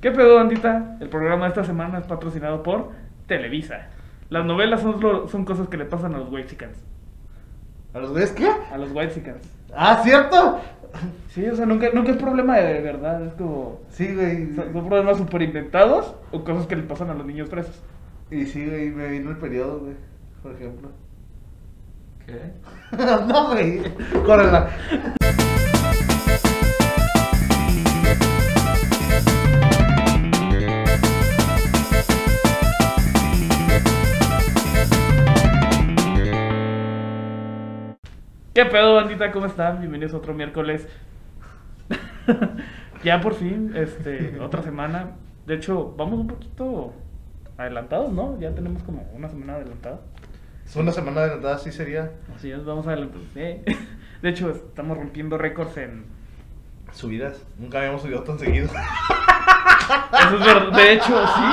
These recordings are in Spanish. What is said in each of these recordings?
¿Qué pedo, bandita? El programa de esta semana es patrocinado por Televisa. Las novelas son, lo- son cosas que le pasan a los Whitexicans. ¿A los güeyes qué? A los Whitexicans. Ah, ¿cierto? Sí, o sea, nunca, nunca es problema de verdad. Es como. Sí, güey. Son, son problemas super inventados o cosas que le pasan a los niños presos. Y sí, güey, me vino el periodo, güey. Por ejemplo. ¿Qué? no, güey. Córrela. ¿Qué pedo, bandita? ¿Cómo están? Bienvenidos a otro miércoles. ya por fin, este, otra semana. De hecho, vamos un poquito adelantados, ¿no? Ya tenemos como una semana adelantada. Es una semana adelantada, sí sería. Así es, vamos adelantados. Sí. De hecho, estamos rompiendo récords en... Subidas. Nunca habíamos subido tan seguido. Eso es verdad. De hecho, sí.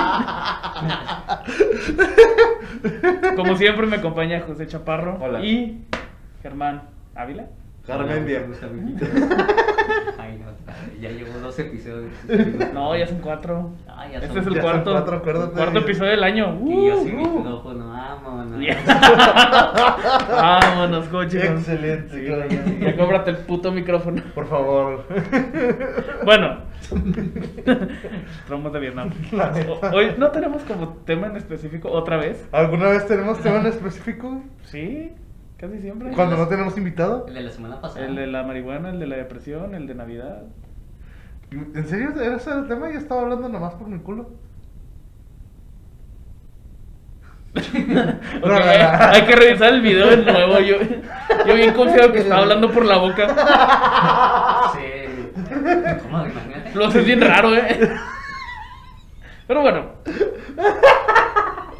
Como siempre me acompaña José Chaparro Hola. y Germán Ávila. Carmen Díaz. Ay, no, ya llevo dos episodios. No, ya son cuatro. Ah, ya este son- es el ya son cuarto, cuatro, acuérdate. cuarto episodio del año. Y yo sí Uh, mi uh. micrófono, vámonos. Vámonos, coche. Excelente, Sí, claro. ya, ya cómprate el puto micrófono. Por favor. Bueno, traumas de Vietnam. Hoy no tenemos como tema en específico otra vez. ¿Alguna vez tenemos tema en específico? Sí, casi siempre. Cuando no tenemos invitado. El de la semana pasada. El de la marihuana, el de la depresión, el de Navidad. ¿En serio era ese el tema? Yo estaba hablando nomás por mi culo. Ok, No, no, no. Hay que revisar el video de nuevo. Yo, yo bien confiado que estaba hablando por la boca. Sí. ¿Cómo? Imagínate. Lo haces bien raro, eh. Pero bueno.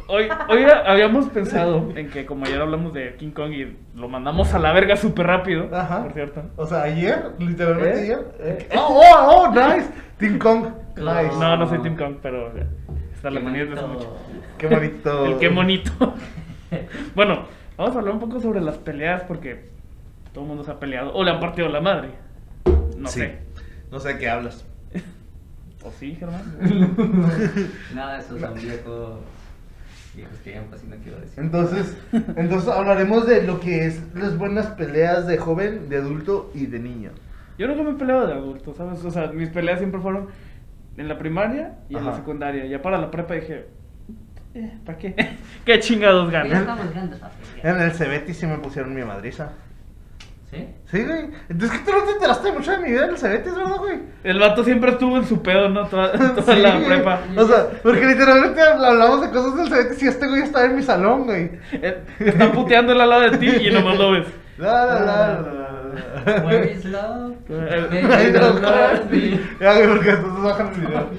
Hoy, hoy habíamos pensado en que como ayer hablamos de King Kong y lo mandamos a la verga súper rápido, Ajá. por cierto. O sea, ayer, literalmente ¿Eh? ayer. ¿Eh? Oh, oh, oh, nice. Team Kong. No. Nice. No, no soy Team Kong, pero está la manía desde mucho. Qué bonito. El qué bonito. bueno, vamos a hablar un poco sobre las peleas porque todo el mundo se ha peleado o le han partido la madre. No Sí. sé. No sé de qué hablas. ¿O sí, Germán? Nada, esos son viejos. Viejos tiempos, y no quiero decir. Entonces, entonces hablaremos de lo que es las buenas peleas de joven, de adulto y de niño. Yo nunca me he peleado de adulto, ¿sabes? O sea, mis peleas siempre fueron en la primaria y en la secundaria. Ya para la prepa dije, eh, ¿para qué? ¿Qué chingados ganas? En el Cebeti sí me pusieron mi madriza. ¿Sí? Sí, güey. Entonces, ¿qué tú no te enteraste mucho de mi vida en el Cebeti, verdad, güey? El vato siempre estuvo en su pedo, ¿no? Toda, toda Sí, la güey. prepa. O sea, porque literalmente hablamos de cosas del Cebeti si este güey estaba en mi salón, güey. Eh, Está puteando el al lado de ti y nomás lo ves. La, la, la, la. Where is love? Eh, Ay, no, Baby, love. Ya, güey, porque entonces bajan el video.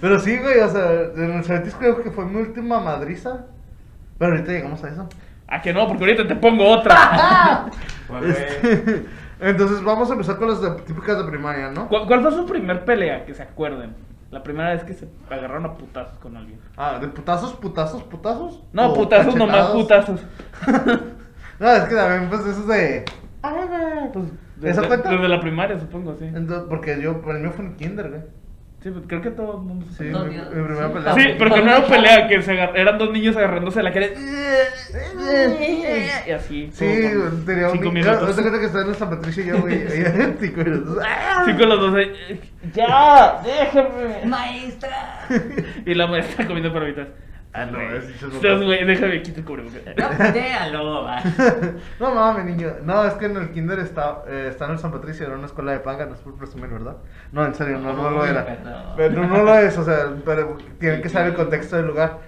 Pero sí, güey, o sea, en el Cebetis creo que fue mi última madriza. Pero ahorita llegamos a eso. ¿A que no? Porque ahorita te pongo otra. Este, entonces vamos a empezar con las de- típicas de primaria, ¿no? ¿Cuál, cuál fue su primer pelea? Que se acuerden. La primera vez que se agarraron a putazos con alguien. Ah, ¿de putazos, putazos, putazos? No, ¿O putazos nomás, putazos. No, es que también, pues, eso es de... Pues, ¿Eso desde, cuenta? desde la primaria, supongo, sí. Entonces, porque yo, el mío fue en kinder, güey. Sí, pues, creo que todo el mundo se Sí, mi, mi primera Sí. pelea. Sí, pero que no era pelea, que se agar- eran dos niños agarrándose la cara. Y así. Sí, por tenía un Cinco. No, minutos. se cuenta que estaba en San Patricio y yo, güey. ahí idéntico, y los dos, ¡ah! Sí, con los dos ahí. ¡Ya! ¡Déjame! Maestra. Y la maestra comiendo palomitas. Ah, no, Güey. Estás, güey, déjame quitar el cubrebocas. No, putealo, va. No mames, niño. No, es que en el kinder está, eh, está en el San Patricio, era una escuela de paga, no es por presumir, ¿verdad? No, en serio, no, no lo era. Pero no lo es, o sea, pero tienen que saber el contexto del lugar.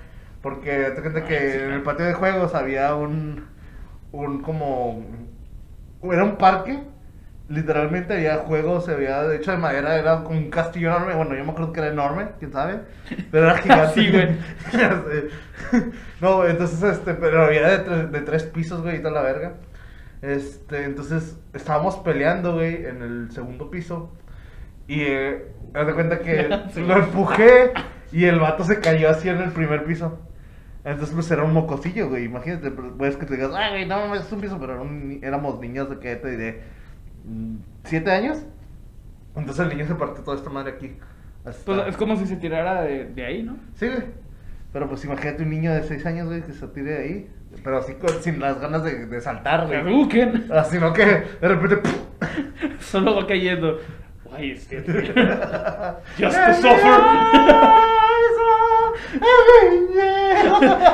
Porque te cuenta que sí, en el patio de juegos había un. Un como. Era un parque. Literalmente había juegos, había de hecho de madera, era como un castillo enorme. Bueno, yo me acuerdo que era enorme, quién sabe. Pero era gigante. Sí, güey. No, entonces, este, pero había de, tres- de tres pisos, güey, y toda la verga. Este, entonces estábamos peleando, güey, en el segundo piso. Y eh, haz de cuenta que Sí. lo empujé y el vato se cayó así en el primer piso. Entonces, pues era un mocosillo, güey. Imagínate, pues, puedes que te digas, ay, güey, no es un piso, pero un éramos niños de que te diré, ¿siete años? Entonces el niño se partió toda esta madre aquí. Hasta- Pues es como si se tirara de, de ahí, ¿no? Sí, güey. Pero pues imagínate un niño de 6 años, güey, que se tire de ahí. Pero así con- sin las ganas de, de saltar, güey. Ah, Sino que de repente. ¡pum! Solo va cayendo. Why is it? Just to suffer.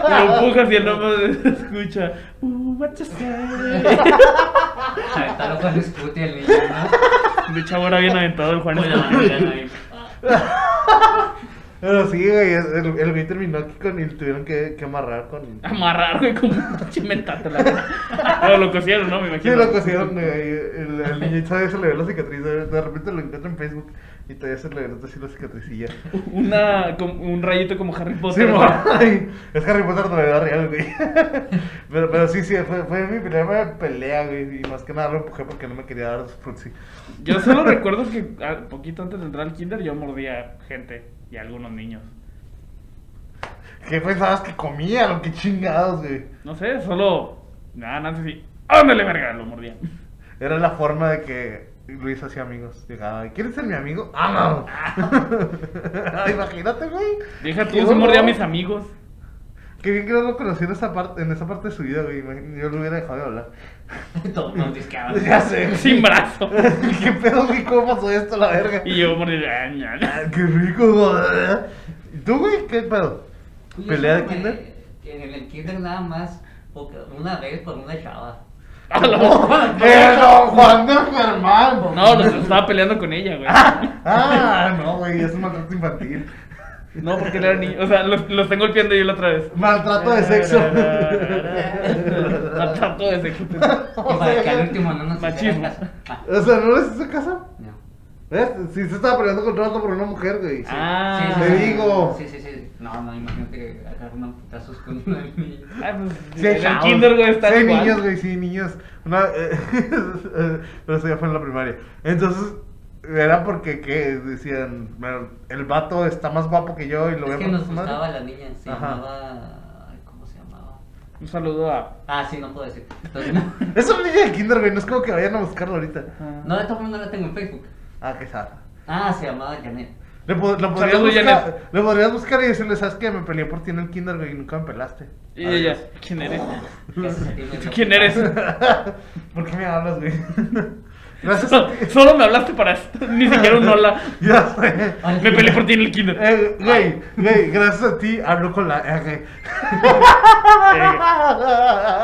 Lo empujas y el nombre se escucha. Uh, what you say? Aventarlo con Scooty el niño, ¿no? De hecho, ahora bien aventado el Juan. La manivela ahí. Pero sí, güey, el, el güey terminó aquí con y tuvieron que, que amarrar con. Amarrar, güey, pinche metate la verdad. Pero lo cosieron, ¿no? Me Sí, imagino. lo cosieron, güey. El, el niño todavía se le ve la cicatriz. De, repente lo encuentra en Facebook y todavía se le ve así la ya. Una, un rayito como Harry Sí, Potter. es Harry Potter de la vida real, güey. Pero, pero sí, sí, fue, fue mi primera pelea, güey. Y más que nada lo empujé porque no me quería dar frutzi. Yo solo recuerdo que ah, poquito antes de entrar al kinder yo mordía gente y algunos niños. ¿Qué pensabas que comía? Lo que chingados, güey. No sé, solo. Nada, nada así. ¡Ándale, verga! Lo mordía. Era la forma de que Luis hacía amigos. Llegaba, ¿quieres ser mi amigo? ¡Ah, no! Imagínate, güey. Deja tú, se mordía a mis amigos. Qué bien que no lo conocí en esa parte, en esa parte de su vida, güey. Yo lo hubiera dejado de hablar. Todos nos disqueaban. Ya sé. Sin brazo. ¿Qué pedo, güey? ¿Cómo pasó esto, la verga? Y yo mordía. "Ah, ña, ña". Ah, qué rico, güey. ¿Y tú, güey? ¿Qué pedo? ¿Pelea de kinder? En el kinder nada más, una vez con una chava. A la- ¡Eh, Juan de Germán! No, los estaba peleando con ella, güey. Ah, no, güey, es un maltrato infantil. No, porque él era niño. O sea, los, los tengo golpeando yo la otra vez. Maltrato de sexo. Maltrato de sexo. Que al último no nos Machismo. O sea, ¿no les hizo caso? no. ¿Ves? Sí se estaba peleando contra otro por una mujer, güey. Ah, Sí, sí, te sí. digo. Sí, sí, sí. No, no, imagínate agarrar unos putazos con una niña. Ah, pues, Sí, en kinder, güey, está Sí, igual. niños, güey, sí, niños. Una, eh, pero eso ya fue en la primaria. Entonces, era porque, ¿qué? Decían, el vato está más guapo que yo y lo Es veo que nos madre. gustaba la niña, se Ajá. llamaba... ay, ¿Cómo se llamaba? Un saludo a. Ah, sí, no puedo decir. Entonces, no. Es un niño de kinder, güey, no es como que vayan a buscarlo ahorita. No, de todas formas no la tengo en Facebook. Ah, qué sad. Ah, se llamaba Janet. Le, po- lo podrías Saludos, buscar, Janet. le podrías buscar y decirle, ¿sabes qué? Me peleé por ti en el kinder, güey, y nunca me pelaste. Y ella, ¿quién eres? Gracias a ti me ¿Tú dio quién eres? ¿Por qué me hablas, güey? Gracias a Solo, ti. solo me hablaste para esto. Ni siquiera un hola. Ya sé. Me peleé por ti en el kinder. Eh, güey, güey, gracias a ti hablo con la R. Eh,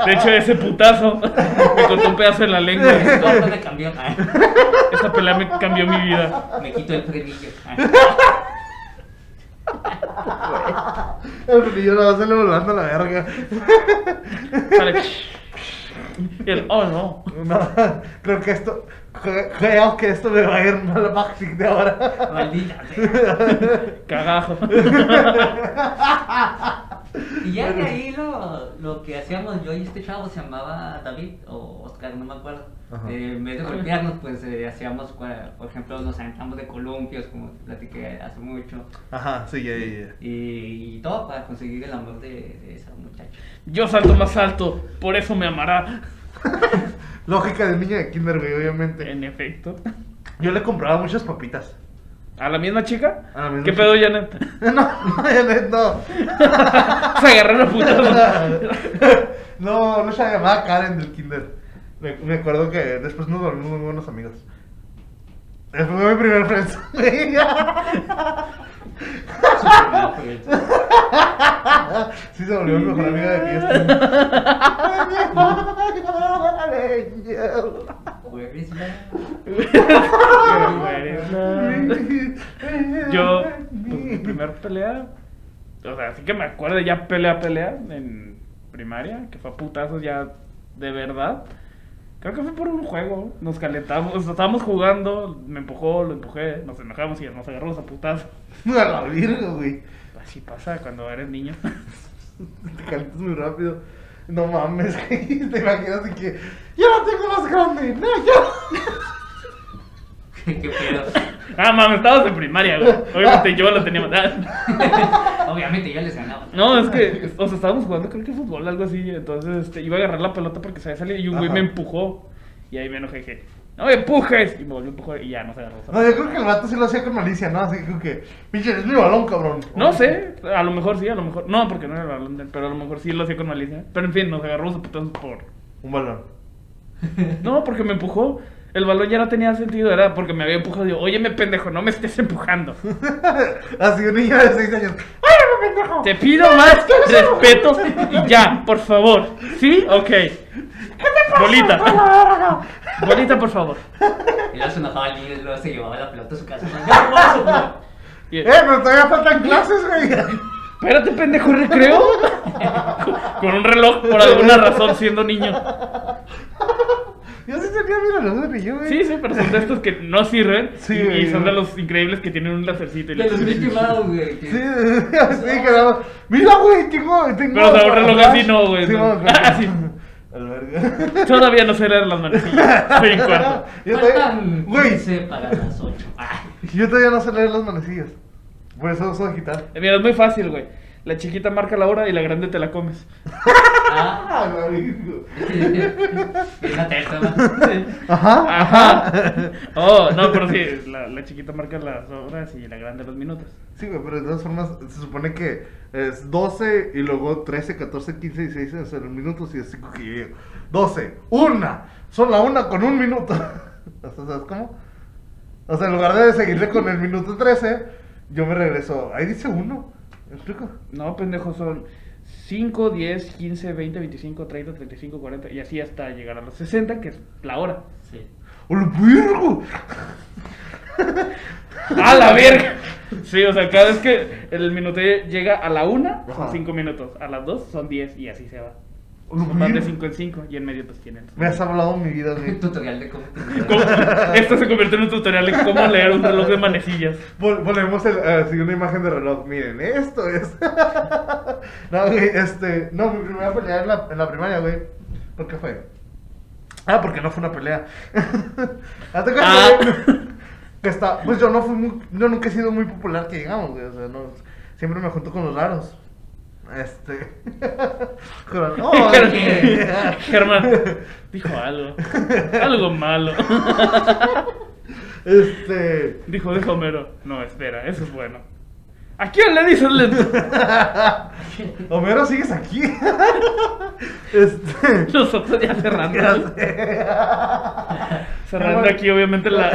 de hecho, ese putazo me cortó un pedazo en la lengua. Me cambió. Esa pelea me cambió mi vida. Me quito el frenillo. El niño no va a salir volando a la verga. Sale. Y el, oh no. No, creo que esto, cre- creo que esto me va a ir mal Maxi de ahora. Maldita. Cagajo. Y ya de ahí lo, lo que hacíamos yo y este chavo se llamaba David o Oscar, no me acuerdo. Eh, en vez de golpearnos, pues eh, hacíamos, por ejemplo, nos aventamos de columpios, como te platiqué hace mucho. Ajá, sí, ya, ya, ya. Y, y todo para conseguir el amor de, de esa muchacha. Yo salto más alto, por eso me amará. Lógica de niña de kinder, güey, obviamente. En efecto. Yo le compraba muchas papitas. ¿A la misma chica? A la misma ¿Qué chica. pedo, Janet? No, no, Janet, no. Se agarraron a putazos. No, no se llamaba Karen del kinder. Me, me acuerdo que después nos volvimos muy buenos amigos. Ese fue mi primer friendzone. Sí, se volvió mejor amiga de fiesta. where? Yo, pues, mi primer pelea, o sea, sí que me acuerdo ya pelea, pelea en primaria, que fue a putazos ya de verdad. Creo que fue por un juego, nos calentamos, o sea, estábamos jugando, me empujó, lo empujé, nos enojamos y nos agarramos a putazos. A la virga, güey. Así pasa cuando eres niño. Te calientas muy rápido. No mames, güey. Te imaginas de que. ¡Yo la tengo más grande! ¡No, yo! ¿Qué pedo? Ah, mames, estabas en primaria, güey. Obviamente yo lo tenía más. Obviamente yo les ganaba. No, es que, o sea, estábamos jugando, creo que fútbol, algo así. Entonces, este, iba a agarrar la pelota porque se había salido y un güey me empujó. Y ahí me enojé, dije, no me empujes. Y me volvió a empujar y ya no se agarró. No, yo creo que el vato sí lo hacía con malicia, ¿no? Así como que, pinche, es mi balón, cabrón. No sé, a lo mejor sí, a lo mejor. No, porque no era el balón de él, pero a lo mejor sí lo hacía con malicia. Pero en fin, nos agarramos a putazos por. Un balón. No, porque me empujó. El balón ya no tenía sentido, era porque me había empujado. Digo, oye, me pendejo, no me estés empujando. Así un niño de 6 años. ¡Ay, me pendejo! Te pido más respeto y ya, por favor. ¿Sí? Ok. Bolita. Bolita, por favor. Y luego se enojaba el niño y luego se llevaba la pelota a su casa. ¡Eh, pero todavía faltan clases, güey! Espérate, pendejo, recreo. Con un reloj por alguna razón siendo niño. Yo sí tenía mi reloj de niño, güey. Sí, sí, pero son de estos que no sirven. Sí, y, y son de los increíbles que tienen un lacercito. Y De los Mickey Mouse, güey. que- Sí, sí, que nada más. Mira, güey, tengo, tengo. Pero, o sea, un reloj así no, güey, Sí, no. no, claro. Ah, sí. Al verga. Todavía no sé leer las manecillas. Estoy en cuarto. Yo todavía, güey, 15 para las 8. Ah. yo todavía no sé leer las manecillas. Por eso uso digital. Eh, Mira, es muy fácil, güey. La chiquita marca la hora y la grande te la comes. Ah. Ah, la amigo. Es la testa, ¿no? Ajá. Ajá. Oh, no, pero sí, la, la chiquita marca las horas y la grande los minutos. Sí, güey, pero de todas formas se supone que es 12 y luego 13, 14, 15, 16 o sea, los minutos y es 5 que yo llego. 12, una, son la una con un minuto. O sea, ¿Sabes cómo? O sea, en lugar de seguirle con el minuto 13, yo me regreso. Ahí dice uno. ¿Me explico? No, pendejo, son 5, 10, 15, 20, 25, 30, 35, 40 y así hasta llegar a los 60, que es la hora. Sí. ¡Hola, virgo! ¡A la verga! Sí, o sea, cada vez que el minuto llega a la 1, son Ajá. 5 minutos. A las 2 son 10 y así se va. ¡Hola, Van de virgo! 5 en 5 y en medio pues tienen. Me has hablado mi vida, güey. Tutorial de cómo ¿Cómo? Esto se convierte en un tutorial de cómo leer un reloj de manecillas. Pon- Ponemos el, así una imagen de reloj. Miren, esto es. no, güey, este. No, mi primera pelea en la, en la primaria, güey. ¿Por qué fue? Ah, porque no fue una pelea. Cuenta, Ah. Que está. Pues yo no fui muy. Yo nunca he sido muy popular, que digamos, güey. O sea, no. Siempre me junto con los raros. Este. ¡Oh, Germán dijo algo. Algo malo. Este. Dijo, dijo Homero. No, espera, eso es bueno. ¿A quién le dices lento? Homero, sigues aquí. este. Nosotros ya cerrando. Ya. Cerrando aquí, obviamente, la,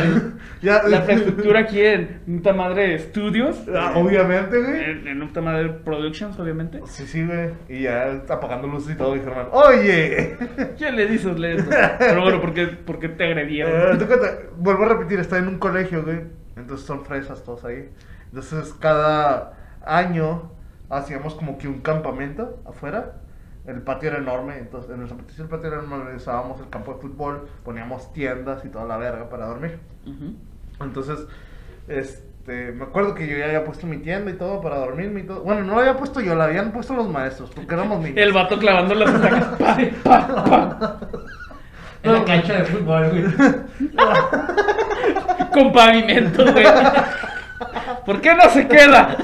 Ya, la infraestructura aquí en Puta Madre Studios. Ah, obviamente, güey. En, en Madre Productions, obviamente. Sí, sí, güey. Y ya apagando luces y todo, dijo hermano. Oye. ¿Quién le dices lento? Pero bueno, ¿por qué, por qué te Eh, agredieron? cuenta, vuelvo a repetir, está en un colegio, güey. Entonces son fresas todos ahí. Entonces cada año hacíamos como que un campamento afuera. El patio era enorme, entonces en nuestro patio el patio era enorme, usábamos el campo de fútbol, poníamos tiendas y toda la verga para dormir. Entonces, este, me acuerdo que yo ya había puesto mi tienda y todo para dormirme y todo. Bueno, no lo había puesto yo, la habían puesto los maestros, porque éramos niños. El vato clavando las estacas. Pa, pa, pa, En la cancha de fútbol, güey. con pavimento, güey. ¿Por qué no se queda?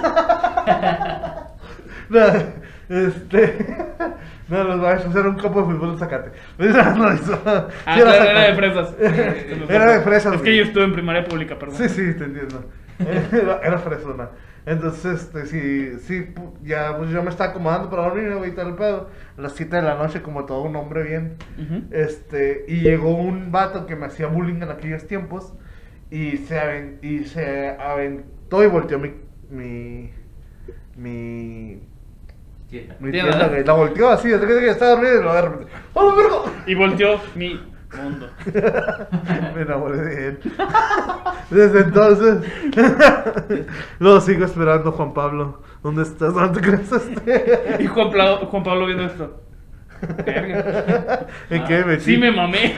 No, este. No, los maestros era un campo de fútbol de Zacate. No, eso. Ah, sí claro, era de fresas. Era de fresas. Es que yo estuve en primaria pública, perdón. Sí, sí, te entiendo. Era, era fresona. Entonces, este, sí, sí, ya, pues yo me estaba acomodando para dormir, güey, tal el pedo. A las 7 de la noche, como todo un hombre bien. Ujú. Este, y llegó un vato que me hacía bullying en aquellos tiempos. Y se, aven- y se aventó y volteó mi. mi. mi. Sí. mi Tienda. tienda, güey. La volteó así, desde que estaba dormido y lo de repente. ¡Oh, vergo! Y volteó mi mundo. Me enamoré de él. Desde entonces lo sigo esperando, Juan Pablo. ¿Dónde estás? ¿Dónde crees este? Y Juan Pablo, Juan Pablo viendo esto. ¿En qué me Sí me mamé.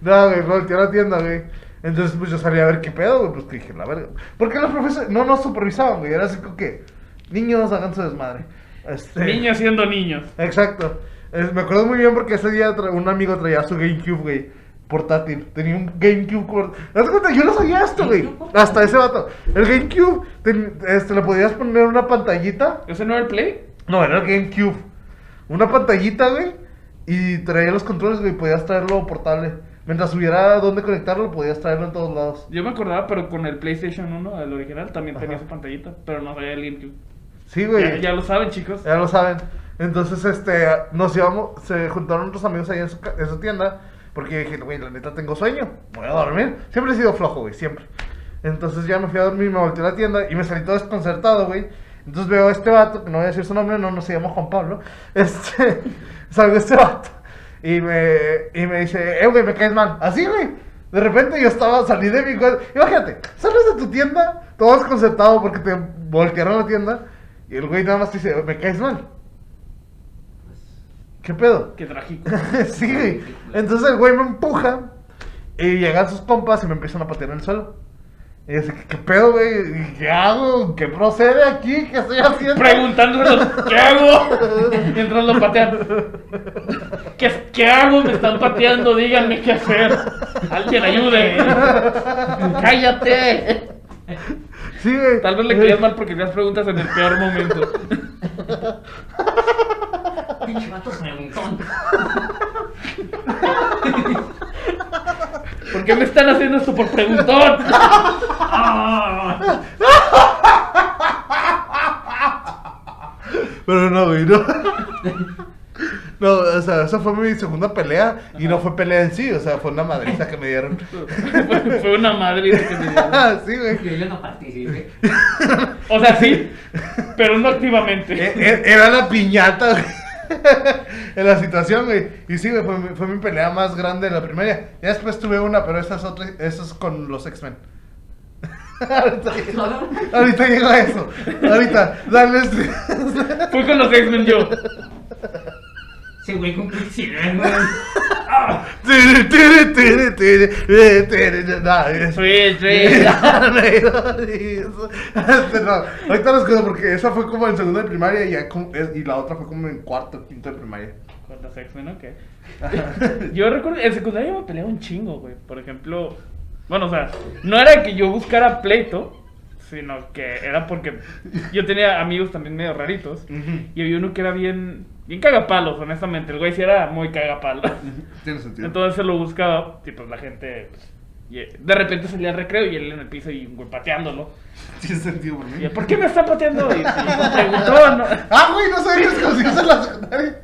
No, güey, volteó la tienda, güey. Entonces, pues yo salí a ver qué pedo, güey. Pues que dije, la verga. Porque los profesores no nos supervisaban, güey. Era así como que, niños, hagan su desmadre. Este... Niños siendo niños. Exacto. Es- me acuerdo muy bien porque ese día un amigo traía su GameCube, güey. Portátil. Tenía un GameCube. Por... ¿Te cuenta? Yo no sabía esto, güey. Hasta ese vato. El GameCube, ten- este, le podías poner una pantallita. ¿Ese no era el play? No, era el GameCube. Una pantallita, güey. Y traía los controles, güey. Podías traerlo portable. Mientras hubiera dónde conectarlo, podías traerlo en todos lados. Yo me acordaba, pero con el PlayStation 1, el original, también tenía su pantallita, pero no sabía el GameCube. Sí, güey. Ya, ya lo saben, chicos. Ya lo saben. Entonces, este, nos íbamos, se juntaron otros amigos ahí en su, en su tienda. Porque dije, güey, la neta tengo sueño. Voy a dormir. Siempre he sido flojo, güey, siempre. Entonces ya me fui a dormir, me volteé a la tienda y me salí todo desconcertado, güey. Entonces veo a este vato, que no voy a decir su nombre, no, no se llama Juan Pablo. Este, salgo este vato y me, y me dice, eh, güey, me caes mal. Así, güey. De repente yo estaba, salí de mi cuarto. Imagínate, sales de tu tienda, todo desconcertado porque te voltearon la tienda. Y el güey nada más te dice, me caes mal. ¿Qué pedo? Qué trágico. sí, güey. Entonces el güey me empuja y llegan sus compas y me empiezan a patear en el suelo. Y así, ¿qué pedo, güey? ¿Y ¿Qué hago? ¿Qué procede aquí? ¿Qué estoy haciendo? Preguntándonos, ¿qué hago? Mientras lo patean. ¿Qué, ¿Qué hago? Me están pateando, díganme qué hacer. Alguien ayude. Cállate. Sí, güey. Tal vez le querías mal porque das preguntas en el peor momento. Pinche vato preguntón. ¿Por qué me están haciendo esto por preguntón? Ah. Pero no, güey, no. No, o sea, esa fue mi segunda pelea y no fue pelea en sí, o sea, fue una madriza que me dieron. Fue, fue una madre que me dio. sí, güey. Yo, yo no participé. O sea, sí, pero no activamente. E- e- Era la piñata, güey. En la situación, güey. Y sí, güey, fue, mi- fue mi pelea más grande de la primaria. Ya después tuve una, pero esa es otra, esa es con los X-Men. ahorita, ahorita llego a eso. Ahorita, dale. Fui con los X-Men yo. Ese güey con güey. No, ahorita los cuento porque esa fue como en segundo de primaria y, ya como- y la otra fue como en cuarto, quinto de primaria. Con los X-Men, ok. Yo recuerdo, en secundaria me peleaba un chingo, güey. Por ejemplo, bueno, o sea, no era que yo buscara pleito, sino que era porque yo tenía amigos también medio raritos. Y había uno que era bien, bien cagapalos, honestamente. El güey sí era muy cagapalos. Tiene sentido. Entonces se lo buscaba y pues la gente, pues, y, eh, de repente salía al recreo y él en el piso y un güey pateándolo. Tiene sentido por Y él, ¿por qué me está pateando? Y, y me preguntó, ¿no? Ah, güey, no sabía que conocías en la secundaria.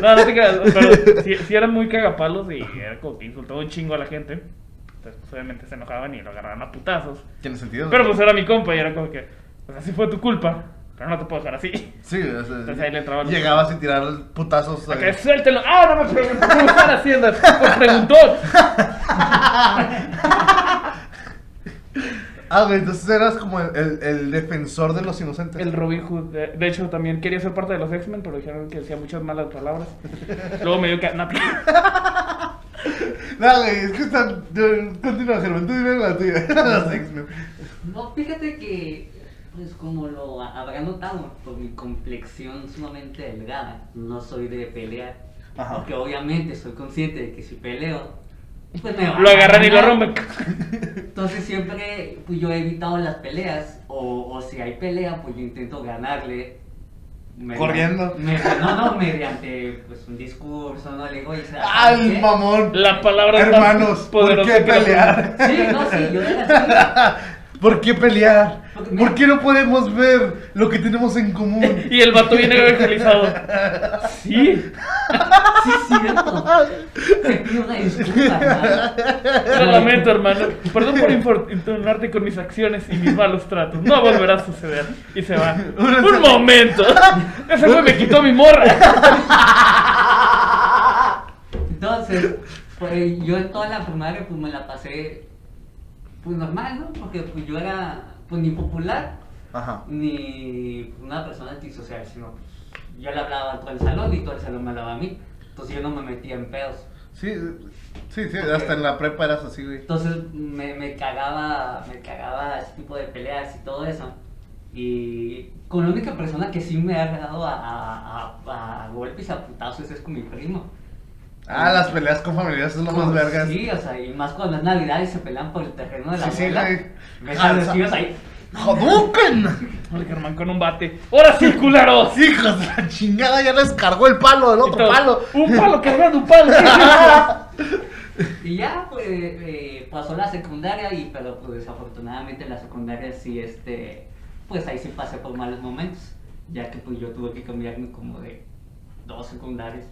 No, no te creas, pero sí, sí eran muy cagapalos y era como que insultaba un chingo a la gente. Entonces, pues, obviamente se enojaban y lo agarraban a putazos. Tiene sentido. Pero pues era mi compa y era como que, pues así fue tu culpa, pero no te puedo dejar así. Sí, o sea, Entonces ahí le entraban Llegabas y tirar putazos. Acá, eh, suéltelo. Ah, no me preguntó, ¿cómo están haciendo? Por preguntón. Ah, güey, entonces eras como el, el, el defensor de los inocentes. El Robin Hood, de, de hecho, también quería ser parte de los X-Men, pero dijeron que decía muchas malas palabras. Luego me dio que. No, güey, es que están. Continúa, Germán, tú dime la tuya. Los X-Men. No, fíjate que, pues como lo ha- habrá notado, por mi complexión sumamente delgada, no soy de pelear. Ajá. Porque obviamente soy consciente de que si peleo, pues me van Lo a agarran y lo rompen. Entonces siempre pues, yo he evitado las peleas, o, o si hay pelea, pues yo intento ganarle. mediante- Corriendo. me- no, no, mediante pues un discurso, no le digo, ¿sabes ¡Al qué? mamón! La palabra Hermanos, ¿por qué pelear? Sí, no, sí, yo era así. ¿Por qué pelear? ¿Por qué no podemos ver lo que tenemos en común? Y el vato viene evangelizado. Sí. Sí, es cierto. Te pido una disculpa. Lo lamento, hermano. Perdón por informarte con mis acciones y mis malos tratos. No volverá a suceder. Y se va. Un momento. Ese güey me quitó mi morra. Entonces, pues yo en toda la primaria pues me la pasé pues normal, ¿no? Porque pues yo era pues ni popular Ajá. ni una persona antisocial, sino pues, yo le hablaba a todo el salón y todo el salón me hablaba a mí. Entonces yo no me metía en pedos. Sí, sí, sí, hasta en la prepa eras así, güey. Entonces me, me cagaba, me cagaba ese tipo de peleas y todo eso. Y con la única persona que sí me ha a, a, a, a golpes, a putazos, es con mi primo. Ah, las peleas con familiares es lo más vergas. Sí, o sea, y más cuando es Navidad y se pelean por el terreno de la Sí, sí, abuela. güey. Ves Ah, a los sa- tíos ahí. ¡Joduken! El Germán con un bate. ¡Ahora sí, culeros! Hijos de la chingada, ya les cargó el palo del otro palo. Un palo cargando un palo. Y ya, pues, eh, pasó la secundaria, y, pero pues desafortunadamente en la secundaria sí, este, pues ahí sí pasé por malos momentos, ya que pues yo tuve que cambiarme como de dos secundarias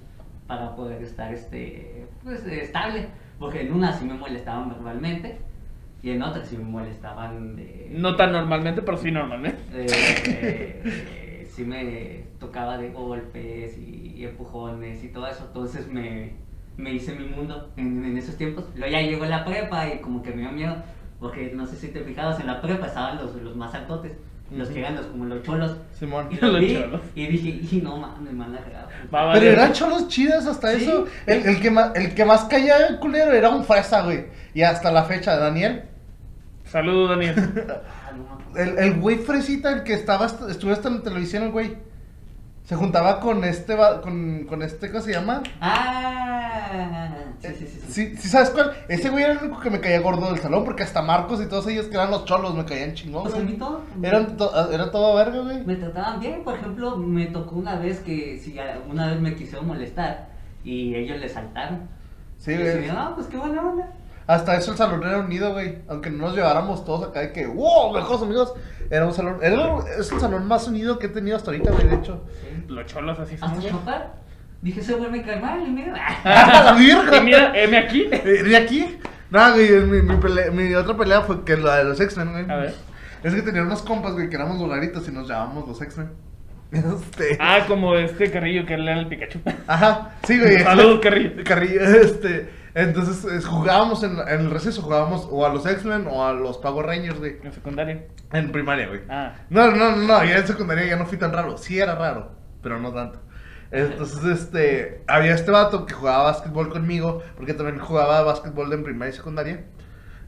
para poder estar, este, pues, estable, porque en una sí me molestaban verbalmente, y en otra sí me molestaban de... No tan normalmente, pero sí normalmente. eh, eh, eh, sí me tocaba de golpes y, y empujones y todo eso, entonces me, me hice mi mundo en, en esos tiempos. Luego ya llegó la prepa y como que me dio miedo, porque no sé si te fijabas, en la prepa estaban los, los más altotes, los que los, como los cholos. Simón. Y los Los vi cholos. y dije, y no mames, me van a regar. Va a Pero eran cholos chidas hasta Sí. eso. El, el que más, el que más caía el culero era un fresa, güey. Y hasta la fecha, Daniel. Saludos, Daniel. Ah. El, el güey fresita, el que estaba hasta- estuvo hasta en televisión, el güey. Se juntaba con este, con, con este, ¿cómo se llama? Ah, sí, sí, sí. sí. Sí, sí, ¿sabes cuál? Ese güey era el único que me caía gordo del salón, porque hasta Marcos y todos ellos que eran los cholos me caían chingón, Pues a mí todo. Eran to- era todo verga, güey. Me trataban bien, por ejemplo, me tocó una vez que si una vez me quisieron molestar y ellos le saltaron. Sí, y güey. ah, pues qué buena onda. Hasta eso el salón era unido, güey. Aunque no nos lleváramos todos acá de que, wow, mejores amigos. Era un salón, era, es el salón más unido que he tenido hasta ahorita, güey, de hecho. Los cholos así son. Chopar. Dije, se vuelve a calmar y mira. ¡Ah, la virgen! Y mira, M aquí. Eh, ¿De aquí? No, güey, mi, mi, pelea- mi otra pelea fue que la de los X-Men, güey. A ver. Es que tenía unos compas, güey, que éramos los raritos y nos llamábamos los X-Men. Este. Ah, como este carrillo que le dan el Pikachu. Ajá, sí, güey. Saludos, Carrillo. Carrillo, este. Entonces eh, jugábamos en, en el receso, jugábamos o a los X-Men o a los Power Rangers, güey. En secundaria. En primaria, güey. Ah. No, no, no, no, ya en secundaria ya no fui tan raro. Sí era raro, pero no tanto. Entonces, este, había este vato que jugaba básquetbol conmigo, porque también jugaba básquetbol en primaria y secundaria.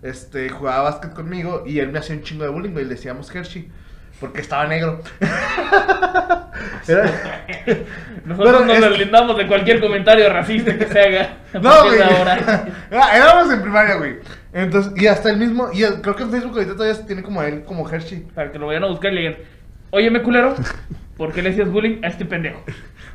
Este, jugaba básquet conmigo y él me hacía un chingo de bullying, güey, le decíamos Hershey, porque estaba negro. Era- Nosotros Pero nos es- deslindamos de cualquier comentario racista que se haga. No, güey. Éramos en primaria, güey. Entonces, y hasta el mismo, y el- creo que en Facebook ahorita todavía tiene como él, como Hershey. Para que lo vayan a buscar y le digan, oye, me culero, ¿por qué le hacías bullying a este pendejo?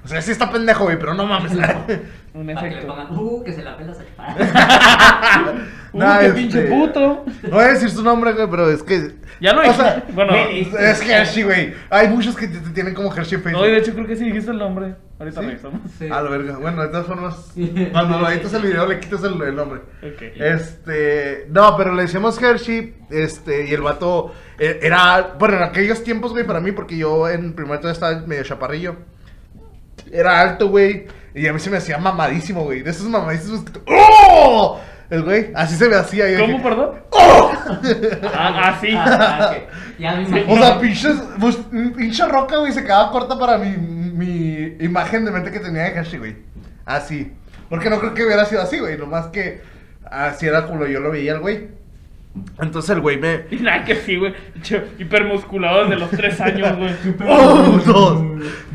O sea, sí está pendejo, güey, pero no mames. Un Para que le efecto. pongan, uh, que se la pela sacar. Uh, Nah, qué este- pinche puto. No voy a decir su nombre, güey, pero es que. Ya lo o dije. sea, Bueno, Es Hershey, güey. Hay muchos que te, te tienen como Hershey en no, y de hecho creo que sí dijiste el nombre. Ahorita ¿Sí? revisamos. Sí. A la verga. Bueno, de todas formas, cuando lo editas el video le quitas el, el nombre. Ok. Este. No, pero le decíamos Hershey. Este. Y el vato. eh, Era. Bueno, en aquellos tiempos, güey, para mí, porque yo en primer todavía estaba medio chaparrillo. Era alto, güey. Y a mí se me hacía mamadísimo, güey. De esos mamadísimos que. ¡Oh! El güey, así se me hacía. yo ¿Cómo, dije, perdón? ¡Oh! Ah, ah, sí. Ah, ok. Ya me imagino. O sea, pinches, pues, pinche roca, güey, se quedaba corta para mi, mi imagen de mente que tenía de Hershey, güey. Así. Porque no creo que hubiera sido así, güey. Nomás que así era como yo lo veía el güey. Entonces el güey me. Y nada que sí, güey. Che, Hipermusculado desde los tres años, güey. ¡Oh, dos!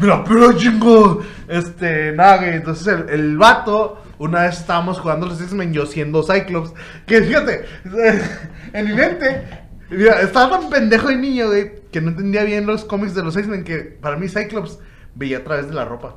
¡Mira, pero chingo! Este, nada, güey. Entonces el, el vato, una vez estábamos jugando los X-Men, yo siendo Cyclops. Que fíjate, en mi mente, mira, estaba tan pendejo de niño, güey, que no entendía bien los cómics de los X-Men. Que para mí Cyclops veía a través de la ropa.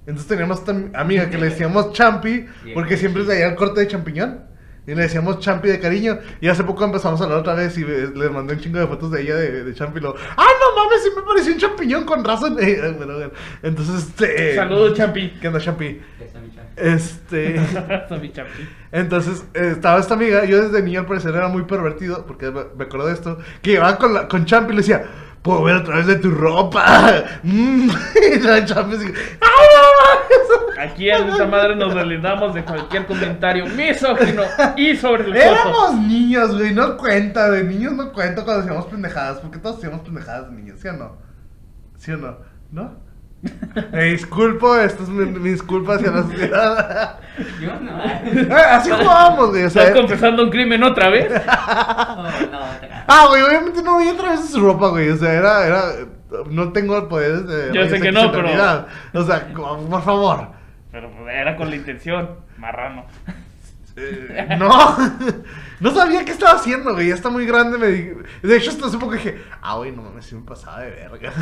Entonces teníamos esta amiga que le decíamos Champi, porque siempre traía el corte de champiñón. Y le decíamos Champi de cariño. Y hace poco empezamos a hablar otra vez y les mandé un chingo de fotos de ella de, de Champi. Y lo, ¡Ah, no mames! Sí me pareció un champiñón con razón. Eh, bueno, bueno. Entonces, este. Saludos, Champi. ¿Qué onda, Champi? Este. Soy mi Champi. Entonces, estaba esta amiga, yo desde niño al parecer era muy pervertido, porque me, acuerdo de esto, que llevaba con, la, con Champi y le decía, puedo ver a través de tu ropa. Mm. Y la Champi así. Aquí en esta madre nos deslindamos de cualquier comentario misógino y sobre el. Éramos niños, güey, no cuenta, de niños no cuenta cuando hacíamos pendejadas, porque todos hacíamos pendejadas de niños, ¿sí o no? ¿Sí o no? ¿No? Me disculpo, esto es mi, mi disculpa hacia la sociedad. Yo no. Eh, Así jugábamos, güey, o sea... ¿Estás confesando un crimen otra vez? Oh, no, otra. Ah, güey, obviamente no veía otra vez su ropa, güey. O sea, era, era. No tengo poderes de. Yo sé que no, pero-. O sea, por favor. Pero era con la intención, marrano. Eh, no. No sabía qué estaba haciendo, güey. Ya está muy grande. Me di- De hecho, hasta hace poco dije, ah, güey, no mames, sí me pasaba de verga.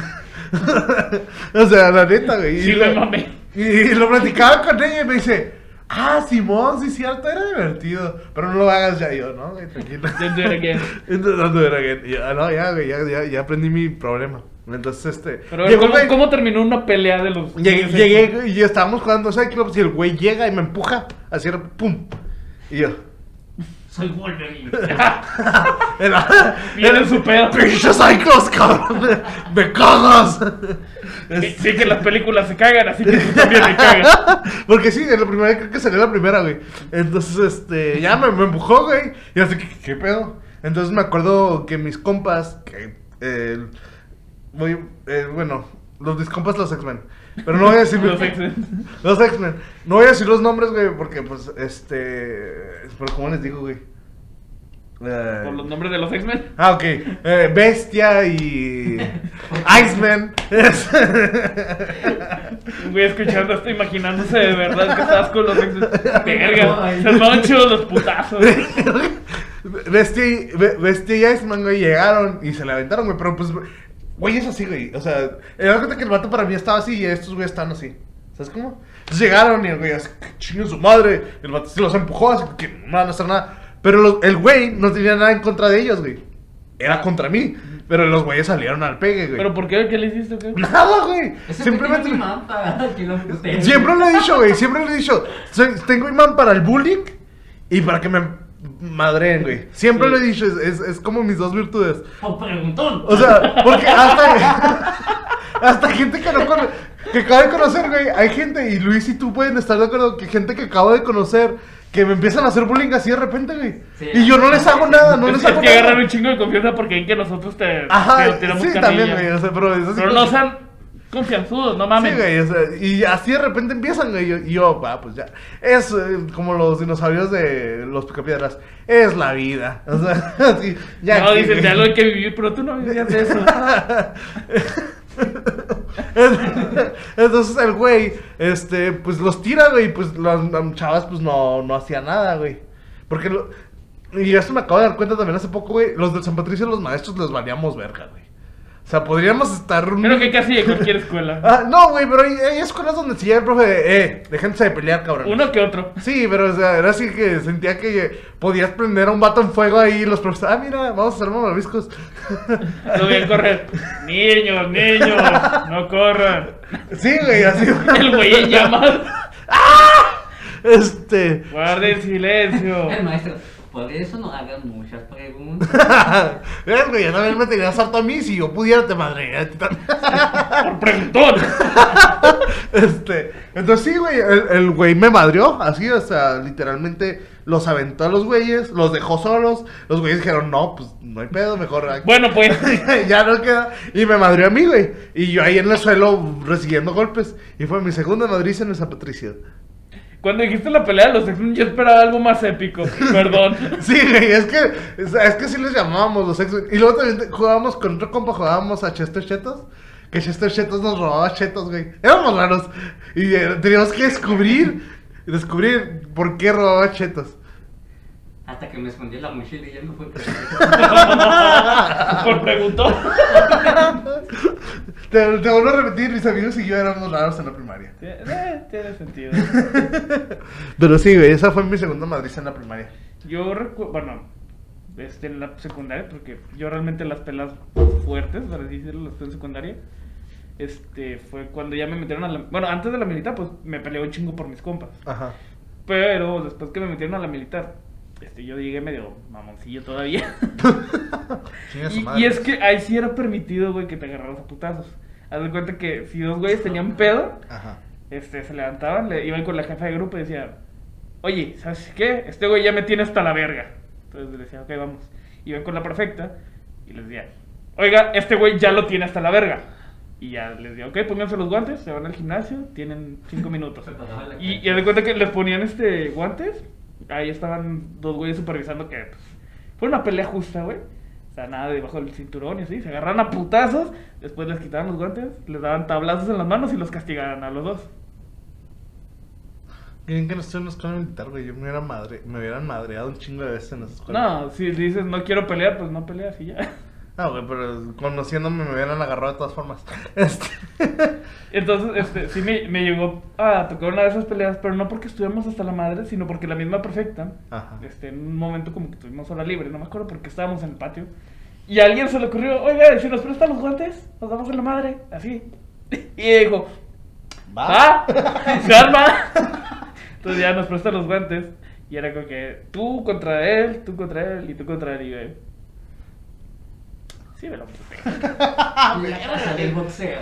o sea, la neta, güey. Y Sí, lo- me mamé. Y lo platicaba con ella y me dice, Ah, Simón, sí, cierto, era divertido. Pero no lo hagas ya yo, ¿no? Tranquilo. Don't do it again. Entonces, no, ya, no, ya, güey, ya, ya, ya aprendí mi problema. Entonces, este. Pero llegó, ¿cómo, güey, ¿cómo terminó una pelea de los... Llegué, llegué y estábamos jugando Cyclops y el güey llega y me empuja, así, ¡pum! Y yo. Soy Wolverine. Era, Viene en su pedo. ¡Pinche Cyclops, cabrón! ¡Me, me cagas! Sí, que las películas se cagan, así que también me cagas. Porque sí, en la primera, creo que salió la primera, güey. Entonces, este, ya me, me empujó, güey. Y así, ¿qué, qué pedo? Entonces me acuerdo que mis compas, que, eh, muy, eh, bueno, los mis compas, los X-Men. Pero no voy a decir Los X-Men. Los X-Men. No voy a decir los nombres, güey, porque, pues, este, pero ¿cómo les digo, güey? Eh, Por los nombres de los X-Men. Ah, ok. Eh, Bestia y. Iceman. Güey escuchando esto, imaginándose de verdad que estabas con los X-Men. Verga, se armaban chidos los putazos. Bestia y, Be- Bestia y Iceman, güey, llegaron y se le aventaron, güey. Pero pues, güey, es así, güey. O sea, me da cuenta que el vato para mí estaba así y estos güeyes estaban así. ¿Sabes cómo? Entonces llegaron y el güey, así, que chingue su madre. El vato se los empujó, así que no van a hacer nada. Pero los- el güey no tenía nada en contra de ellos, güey. Era contra mí. Pero los güeyes salieron al pegue, güey. ¿Pero por qué? ¿Qué le hiciste? qué? Nada, güey. Ese Simplemente. Imán para. Siempre lo he dicho, güey. Siempre lo he dicho. Soy- tengo imán para el bullying y para que me madreen, güey. Siempre Sí. lo he dicho. Es, es- es como mis dos virtudes. Por preguntón. O sea, porque hasta. hasta gente que no cono- que acabo de conocer, güey. Hay gente, y Luis y tú pueden estar de acuerdo, que gente que acabo de conocer. Que me empiezan a hacer bullying así de repente, güey. Sí. y yo no les hago nada, no Es les que hago te agarran nada. un chingo de confianza porque ven que nosotros te, Ajá, te tiramos sí, también, güey. O sea, pero es así Pero no que- sean confianzudos, no mames. Sí, güey, o sea, y así de repente empiezan, güey, y yo, y yo, ah, pues ya, es eh, como los dinosaurios de los picapiedras, es la vida, o sea, así, ya. no, dicen, de algo hay que vivir, pero tú no vivías de eso. Entonces el güey, este, pues los tira, güey, y pues las, chavas, pues no, no hacía nada, güey, porque, lo- y eso me acabo de dar cuenta también hace poco, güey, los de San Patricio, los maestros, les valíamos verga, güey, sea, podríamos estar... Creo que casi de cualquier escuela. Ah, no, güey, pero hay, hay escuelas donde si llega el profe de, eh, déjense de pelear, cabrón. Uno que otro. Sí, pero o sea, era así que sentía que podías prender a un vato en fuego ahí y los profesores, ah, mira, vamos a hacer malvaviscos. Lo vi a correr. Niños, niños, no corran. sí, güey, así. El güey en llamas. Este. Guarden silencio. El maestro. Por eso no hagan muchas preguntas. ¿Ves, güey? Ya también me tenías harto a mí. Si yo pudiera, te madre. Por preguntón. Este. Entonces, sí, güey. El, el güey me madrió. Así, o sea, literalmente los aventó a los güeyes. Los dejó solos. Los güeyes dijeron, no, pues no hay pedo, mejor. aquí". Bueno, pues. ya no queda. Y me madrió a mí, güey. Y yo ahí en el suelo recibiendo golpes. Y fue mi segunda madriza en San Patricio. Cuando dijiste la pelea de los X-Men, yo esperaba algo más épico. Perdón. Sí, güey, es que, es, es que sí les llamábamos los ex. Y luego también jugábamos con otro compa, jugábamos a Chester Chetos. Que Chester Chetos nos robaba chetos, güey. Éramos raros. Y eh, teníamos que descubrir, descubrir por qué robaba chetos. Hasta que me escondí en la mochila y ya me fui. Por preguntón. Te, te vuelvo a repetir, mis amigos y yo éramos raros en la primaria. Eh, tiene sentido. Pero sí, güey, esa fue mi segunda madriza en la primaria. Yo recuerdo, bueno, este, en la secundaria, porque yo realmente las pelas fuertes, para decirlo, las tuve en secundaria, este, fue cuando ya me metieron a la... Bueno, antes de la militar, pues me peleé un chingo por mis compas. Ajá. Pero después que me metieron a la militar, este, yo llegué medio mamoncillo todavía. Y, es que ahí sí era permitido, güey, que te agarraras a putazos. Haz de cuenta que si dos güeyes tenían pedo, Ajá. este, se levantaban, le iban con la jefa de grupo y decían, oye, ¿sabes qué? Este güey ya me tiene hasta la verga. Entonces le decía, ok, vamos. Iban con la perfecta y les decía, oiga, este güey ya lo tiene hasta la verga. Y ya les decía, ok, pónganse los guantes, se van al gimnasio, tienen cinco minutos. Y, y haz de cuenta que les ponían este guantes, ahí estaban dos güeyes supervisando que pues, fue una pelea justa, güey. O sea, nada debajo del cinturón y así. Se agarran a putazos, después les quitaban los guantes, les daban tablazos en las manos y los castigaban a los dos. Miren que no estoy en la escuela militar, güey. Yo me hubieran, madre, me hubieran madreado un chingo de veces en esa escuela. No, si dices no quiero pelear, pues no peleas y ya. Ah, güey, pero conociéndome me hubieran agarrado de todas formas. Este... Entonces, este, sí me, me llegó a tocar una de esas peleas, pero no porque estuviéramos hasta la madre, sino porque la misma perfecta, Ajá. este, en un momento como que tuvimos hora libre, no me acuerdo porque estábamos en el patio, y a alguien se le ocurrió, oiga, si nos prestan los guantes, nos damos en la madre, así. Y ella dijo, Va. ¡Va! ¡Se arma! Entonces ya nos prestan los guantes, y era como que tú contra él, tú contra él, y tú contra él, y yo, sí me lo puse. La casa del boxeo.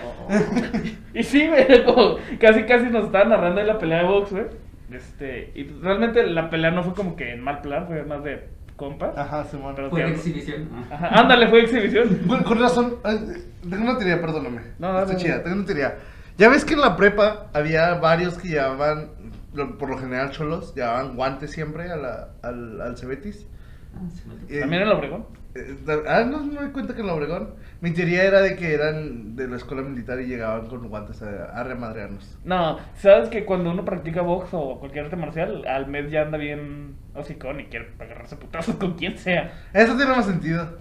Y sí, güey, como casi casi nos estaban narrando en la pelea de box, güey. Este, y realmente la pelea no fue como que en mal plan, fue más de compas. Ajá, Simón. Pero Fue de exhibición. Ajá, ándale, fue exhibición. Con, con razón, eh, tengo una teoría, perdóname. No, dale, Está dale. chida, tengo una teoría. Ya ves que en la prepa había varios que llevaban, lo- por lo general cholos, llevaban guantes siempre a la, al, al Cebetis. Ah, sí, me. Eh, También en el Obregón. Eh, ah, no, no me di cuenta que en la Obregón. Mi teoría era de que eran de la escuela militar y llegaban con guantes a, a remadrearnos. No, sabes que cuando uno practica box o cualquier arte marcial, al mes ya anda bien hocicón y quiere agarrarse putazos con quien sea. Eso tiene más sentido.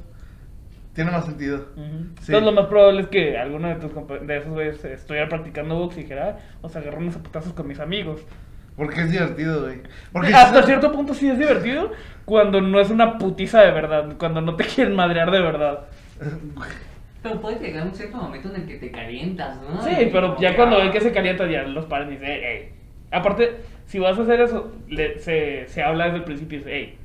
Tiene más sentido. Sí. Entonces lo más probable es que alguno de tus de esos güeyes estuviera practicando box y dijera, ah, vamos a agarrarnos a putazos con mis amigos. Porque es divertido, güey. Porque Hasta cierto punto sí es divertido cuando no es una putiza de verdad, cuando no te quieren madrear de verdad. Pero puede llegar un cierto momento en el que te calientas, ¿no? Sí, pero ya cuando ah, ven que se calienta ya los y dicen, hey, hey. Aparte, si vas a hacer eso, le- se, se habla desde el principio y dice, hey,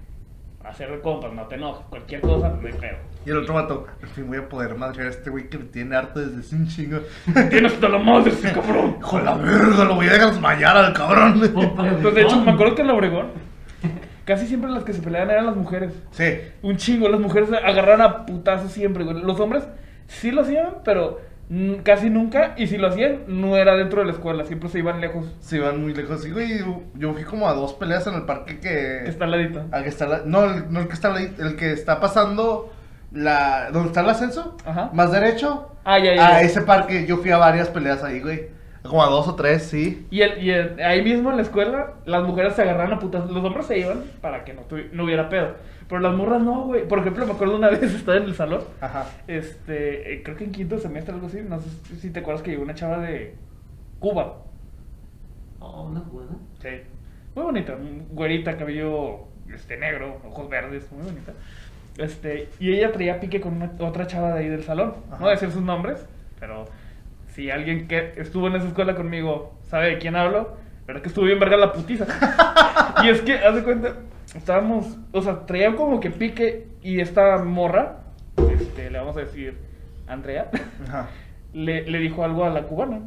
hacer de compas, no te enojes, cualquier cosa, no hay pedo. Y el otro vato, en fin, voy a poder madrear a este güey que me tiene harto desde un chingo. Tienes hasta la madre ese cabrón. Hijo de la verga, lo voy a desmayar al cabrón. por Pues de hecho, me acuerdo que en Obregón, casi siempre las que se peleaban eran las mujeres. Sí. Un chingo, las mujeres agarraron a putazos siempre, güey. Los hombres sí lo hacían, pero casi nunca. Y si lo hacían, no era dentro de la escuela, siempre se iban lejos. Se iban muy lejos. Sí, güey, yo- fui como a dos peleas en el parque que... Que está al ladito. al que está la- no, el, no el que está ahí, el que está pasando la... ¿Dónde está el ascenso? Ajá. Más derecho. Ah, ya, ya. A ese parque yo fui a varias peleas ahí, güey. Como a dos o tres, sí. Y, el, y el- ahí mismo en la escuela, las mujeres se agarraron a putas. Los hombres se iban para que no, tuvi- no hubiera pedo. Pero las morras no, güey. Por ejemplo, me acuerdo una vez estaba en el salón. Ajá. Este, eh, creo que en quinto semestre, algo así. No sé si te acuerdas que llegó una chava de Cuba. Oh, una jugada. Sí. Muy bonita. Güerita, cabello este, negro, ojos verdes. Muy bonita. Este, y ella traía pique con una- otra chava de ahí del salón. No voy a decir sus nombres, pero si alguien que estuvo en esa escuela conmigo sabe de quién hablo, verdad que estuvo bien verga la putiza. y es que, haz de cuenta, estábamos, o sea, traían como que pique y esta morra, este, le vamos a decir Andrea, Ajá. le, le dijo algo a la cubana.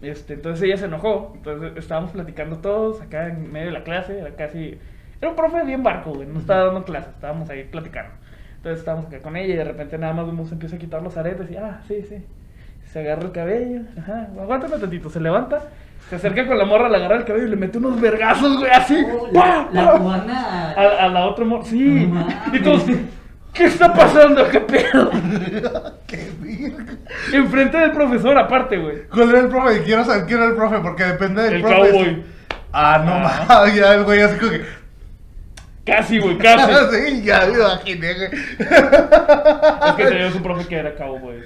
Este, entonces ella se enojó. Entonces estábamos platicando todos acá en medio de la clase. Era casi. Era un profe bien barco, güey. No estaba dando clase, estábamos ahí platicando. Entonces estábamos acá con ella y de repente nada más vemos empieza a quitar los aretes y ah, sí, sí. Se agarra el cabello, ajá, aguántame tantito, se levanta, se acerca con la morra, le agarra el cabello y le mete unos vergazos, güey, así. Oh, ¡pah! la, cubana. A, a la otra morra, sí. No. Y todos, ¿qué está pasando? ¿Qué pedo? Qué virga. Enfrente del profesor, aparte, güey. ¿Cuál era el profe? Quiero saber quién era el profe, porque depende del El profe. cowboy. Ah, no Ah. mames, ya el güey así como que. Casi, güey, casi. sí, ya me imaginé, güey. Es que teníamos un profe que era cowboy.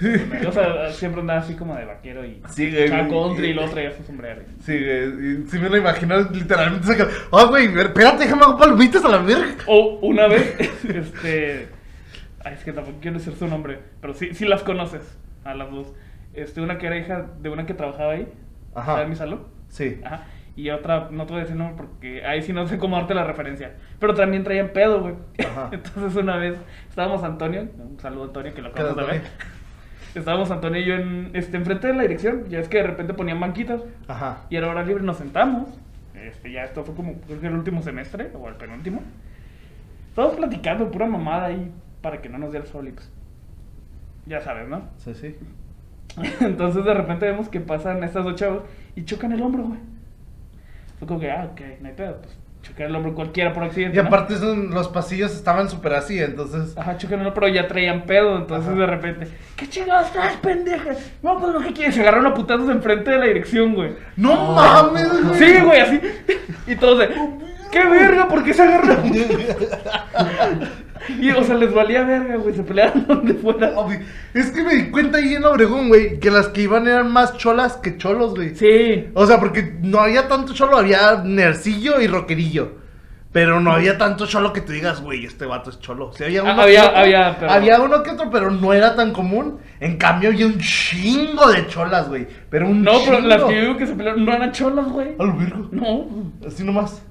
O sea, siempre andaba así como de vaquero y Sí, güey. echaba country y luego traía su sombrero. Sí, güey, sí me lo imagino literalmente. saca- Oh, güey, espérate, déjame hago palomitas a la verga. O una vez, este. Ay, es que tampoco quiero decir su nombre, pero sí, sí las conoces, a las dos. Este, una que era hija de una que trabajaba ahí, Ajá. estaba en mi salón. Sí. Ajá. Y otra, no te voy a decir nombre porque ahí sí no sé cómo darte la referencia. Pero también traían pedo, güey. Entonces una vez estábamos Antonio, un saludo a Antonio que lo acabamos de ver. Estábamos Antonio y yo en, este, enfrente de la dirección. Ya es que de repente ponían banquitas. Ajá. Y era hora libre, nos sentamos. Este, ya esto fue como, creo que el último semestre, o el penúltimo. Estábamos platicando, pura mamada ahí, para que no nos diera el sol pues, Ya sabes, ¿no? Sí, sí. Entonces de repente vemos que pasan estas dos chavos y chocan el hombro, güey. Fue como que, ah, ok, no hay pedo, pues chocar el hombro cualquiera por accidente. Y ¿no? aparte son- los pasillos estaban súper así, entonces... Ajá, chocan el hombro, pero ya traían pedo, entonces Ajá. de repente, ¿qué chingados traes, pendeja? No, pues lo que quieres, se agarraron a putazos enfrente de la dirección, güey. ¡No Oh. mames, güey! Sí, güey, así. Y todos de, ¿qué verga? ¿Por qué se agarraron? Y, o sea, les valía verga, güey. Se peleaban donde fuera. Obvio. Es que me di cuenta ahí en Obregón, güey, que las que iban eran más cholas que cholos, güey. Sí. O sea, porque no había tanto cholo, había nercillo y rockerillo. Pero no había tanto cholo que tú digas, güey, este vato es cholo. Sí, había, Ah, uno había- que otro, había, pero- había uno que otro, pero no era tan común. En cambio, había un chingo de cholas, güey. Pero un No, pero las que yo digo que se pelearon no eran cholas, güey. A lo virgo. No. Así nomás.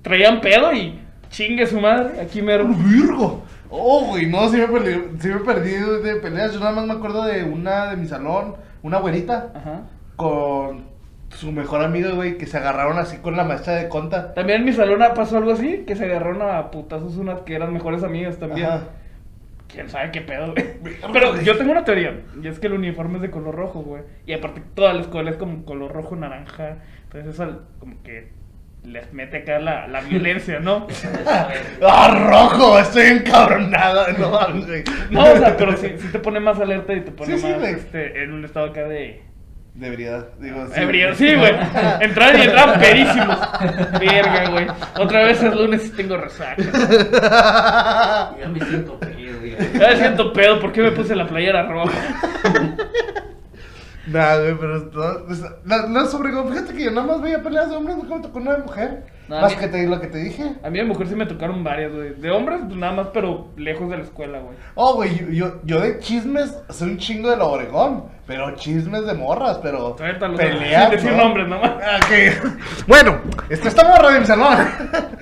Traían pedo y chingue su madre. Aquí ¡A mero. lo virgo! Oh, güey, no, sí me perdí, sí me perdí de peleas. Yo nada más me acuerdo de una de mi salón, una güerita, Ajá. con su mejor amiga, güey, que se agarraron así con la maestra de conta. También en mi salón pasó algo así, que se agarraron a putazos unas que eran mejores amigas también. Ajá. ¿Quién sabe qué pedo, güey? Pero yo tengo una teoría, y es que el uniforme es de color rojo, güey. Y aparte toda la escuela es como color rojo naranja. Entonces eso como que les mete acá la, la violencia, ¿no? ¡Ah, rojo! Estoy encabronada. No. No, o sea, pero sí, sí te pone más alerta y te pone Sí, sí, más este, en un estado acá de... De ebriedad, digo, Ebrio, sí, güey. Entrar y entrar pedísimos. Verga, güey. Otra vez es lunes y tengo resaca. Ya me siento pedo, güey. Ya me siento pedo, ¿por qué me puse la playera roja? Nah, güey, pero no, pues, la, la sobre, fíjate que yo nada más veía peleas de hombres, nunca me tocó una de mujer. No, más mí- que te, lo que te dije. A mí de mujer sí me tocaron varias, güey. De hombres, pues nada más, pero lejos de la escuela, güey. Oh, güey, yo, yo, yo de chismes soy un chingo de la Obregón, pero chismes de morras, pero peleas, decir ¿no? nombres, nomás. Ah, ok. Bueno, esta esta morra de mi salón,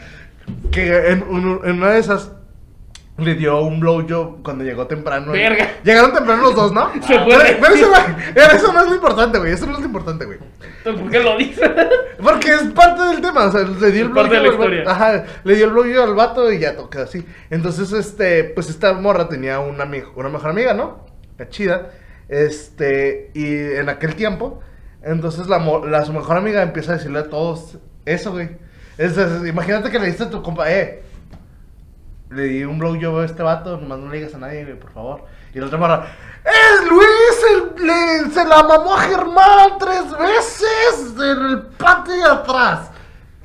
que en una de esas le dio un blowjob cuando llegó temprano. Verga. Llegaron temprano los dos, ¿no? Se fue. Pero, pero eso, no- eso no es lo importante, güey, eso no es lo importante, güey. Entonces, ¿por qué lo dices? Porque es parte del tema, o sea, le dio el blowjob al Ajá, le dio el blowjob al vato y ya toca así. Entonces, este, pues esta morra tenía una, una mejor amiga, ¿no? La chida. Este, y en aquel tiempo, entonces la, la su mejor amiga empieza a decirle a todos eso, güey. Es- es- imagínate que le diste a tu compa, eh, le di un blowjob a este vato, nomás no le digas a nadie, por favor. Y la otra morra, ¡Eh, Luis! el- le- se la mamó a Germán tres veces en el patio de atrás.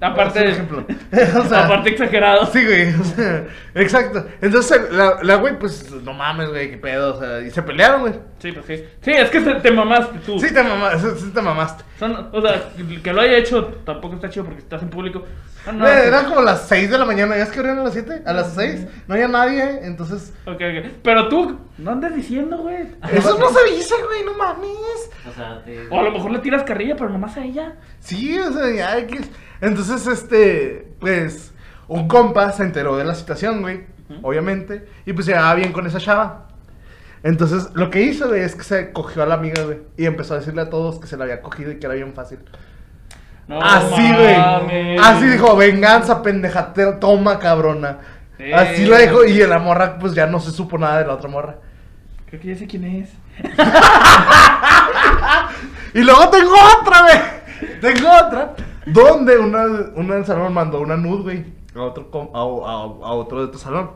Aparte de- ejemplo. o sea, Aparte exagerado. Sí, güey, o sea, exacto. Entonces, la, la güey, pues, no mames, güey, qué pedo, o sea, y se pelearon, güey. Sí, pues sí. Sí, es que te, te mamaste tú. Sí te mamaste, sí te mamaste. Son, o sea, que lo haya hecho tampoco está chido porque estás en público. Ah, no, Eh, sí. Eran como las 6 de la mañana, ¿ya es que abrieron a las 7? A las 6, no había nadie, entonces... Ok, ok. Pero tú, no andes diciendo, güey. Eso no se dice, güey, no mames. O sea, te... O a lo mejor le tiras carrilla, pero nomás a ella. Sí, o sea, ya hay que... Entonces, este, pues, un compa se enteró de la situación, güey, obviamente, y pues se llevaba bien con esa chava. Entonces, lo que hizo, güey, es que se cogió a la amiga, güey, y empezó a decirle a todos que se la había cogido y que era bien fácil. No Así, güey. Así dijo, venganza, pendeja, toma, cabrona. Sí. Así la dijo, y la morra, pues ya no se supo nada de la otra morra. Creo que ya sé quién es. Y luego tengo otra, güey. Tengo otra. Donde una, una del salón mandó una nude, güey. A otro, a, a- a otro de otro salón.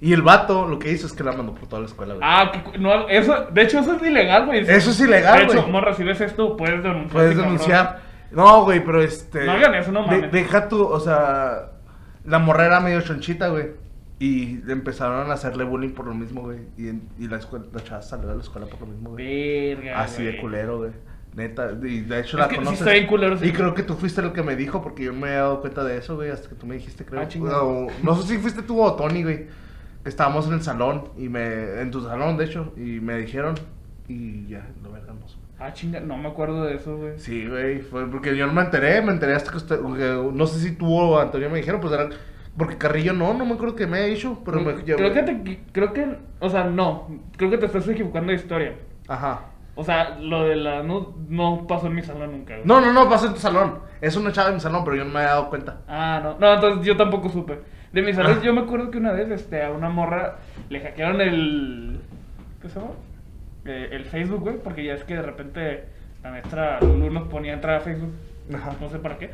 Y el vato lo que hizo es que la mandó por toda la escuela, güey. Ah, que no, eso, de hecho, eso es ilegal, güey. Eso es ilegal, De hecho, güey. morra, si ves esto, puedes denunciar. Puedes denunciar. No, güey, pero este. No hagan eso, no de- mames. deja tu, o sea. La morra era medio chonchita, güey. Y empezaron a hacerle bullying por lo mismo, güey. Y, la, escuela, la chava salió de la escuela por lo mismo, güey. Verga. Así de culero, güey. Neta, y de hecho Es la que sí conoces. está bien culero, sí. Y creo que tú fuiste el que me dijo, porque yo me he dado cuenta de eso, güey, hasta que tú me dijiste, creo. Ah, chingada. O- no sé si fuiste tú o Tony, güey. Estábamos en el salón, y me. En tu salón, de hecho, y me dijeron. Y ya, lo vergamos. Ah, chinga, no me acuerdo de eso, güey. Sí, güey, fue porque yo no me enteré, me enteré hasta que usted, no sé si tú o Antonio me dijeron, pues era, porque Carrillo no, no me acuerdo que me ha dicho, pero me creo, creo que te, creo que, o sea, no, creo que te estás equivocando de historia. Ajá. O sea, lo de la no, no pasó en mi salón nunca. güey. No, no, no, pasó en tu salón, es una chava en mi salón, pero yo no me he dado cuenta. Ah, no, no, entonces yo tampoco supe. De mi salón Ah. yo me acuerdo que una vez, este, a una morra le hackearon el, ¿qué se llama? Eh, el Facebook, güey, porque ya es que de repente la maestra Lulu nos ponía a entrar a Facebook, Ajá. no sé para qué.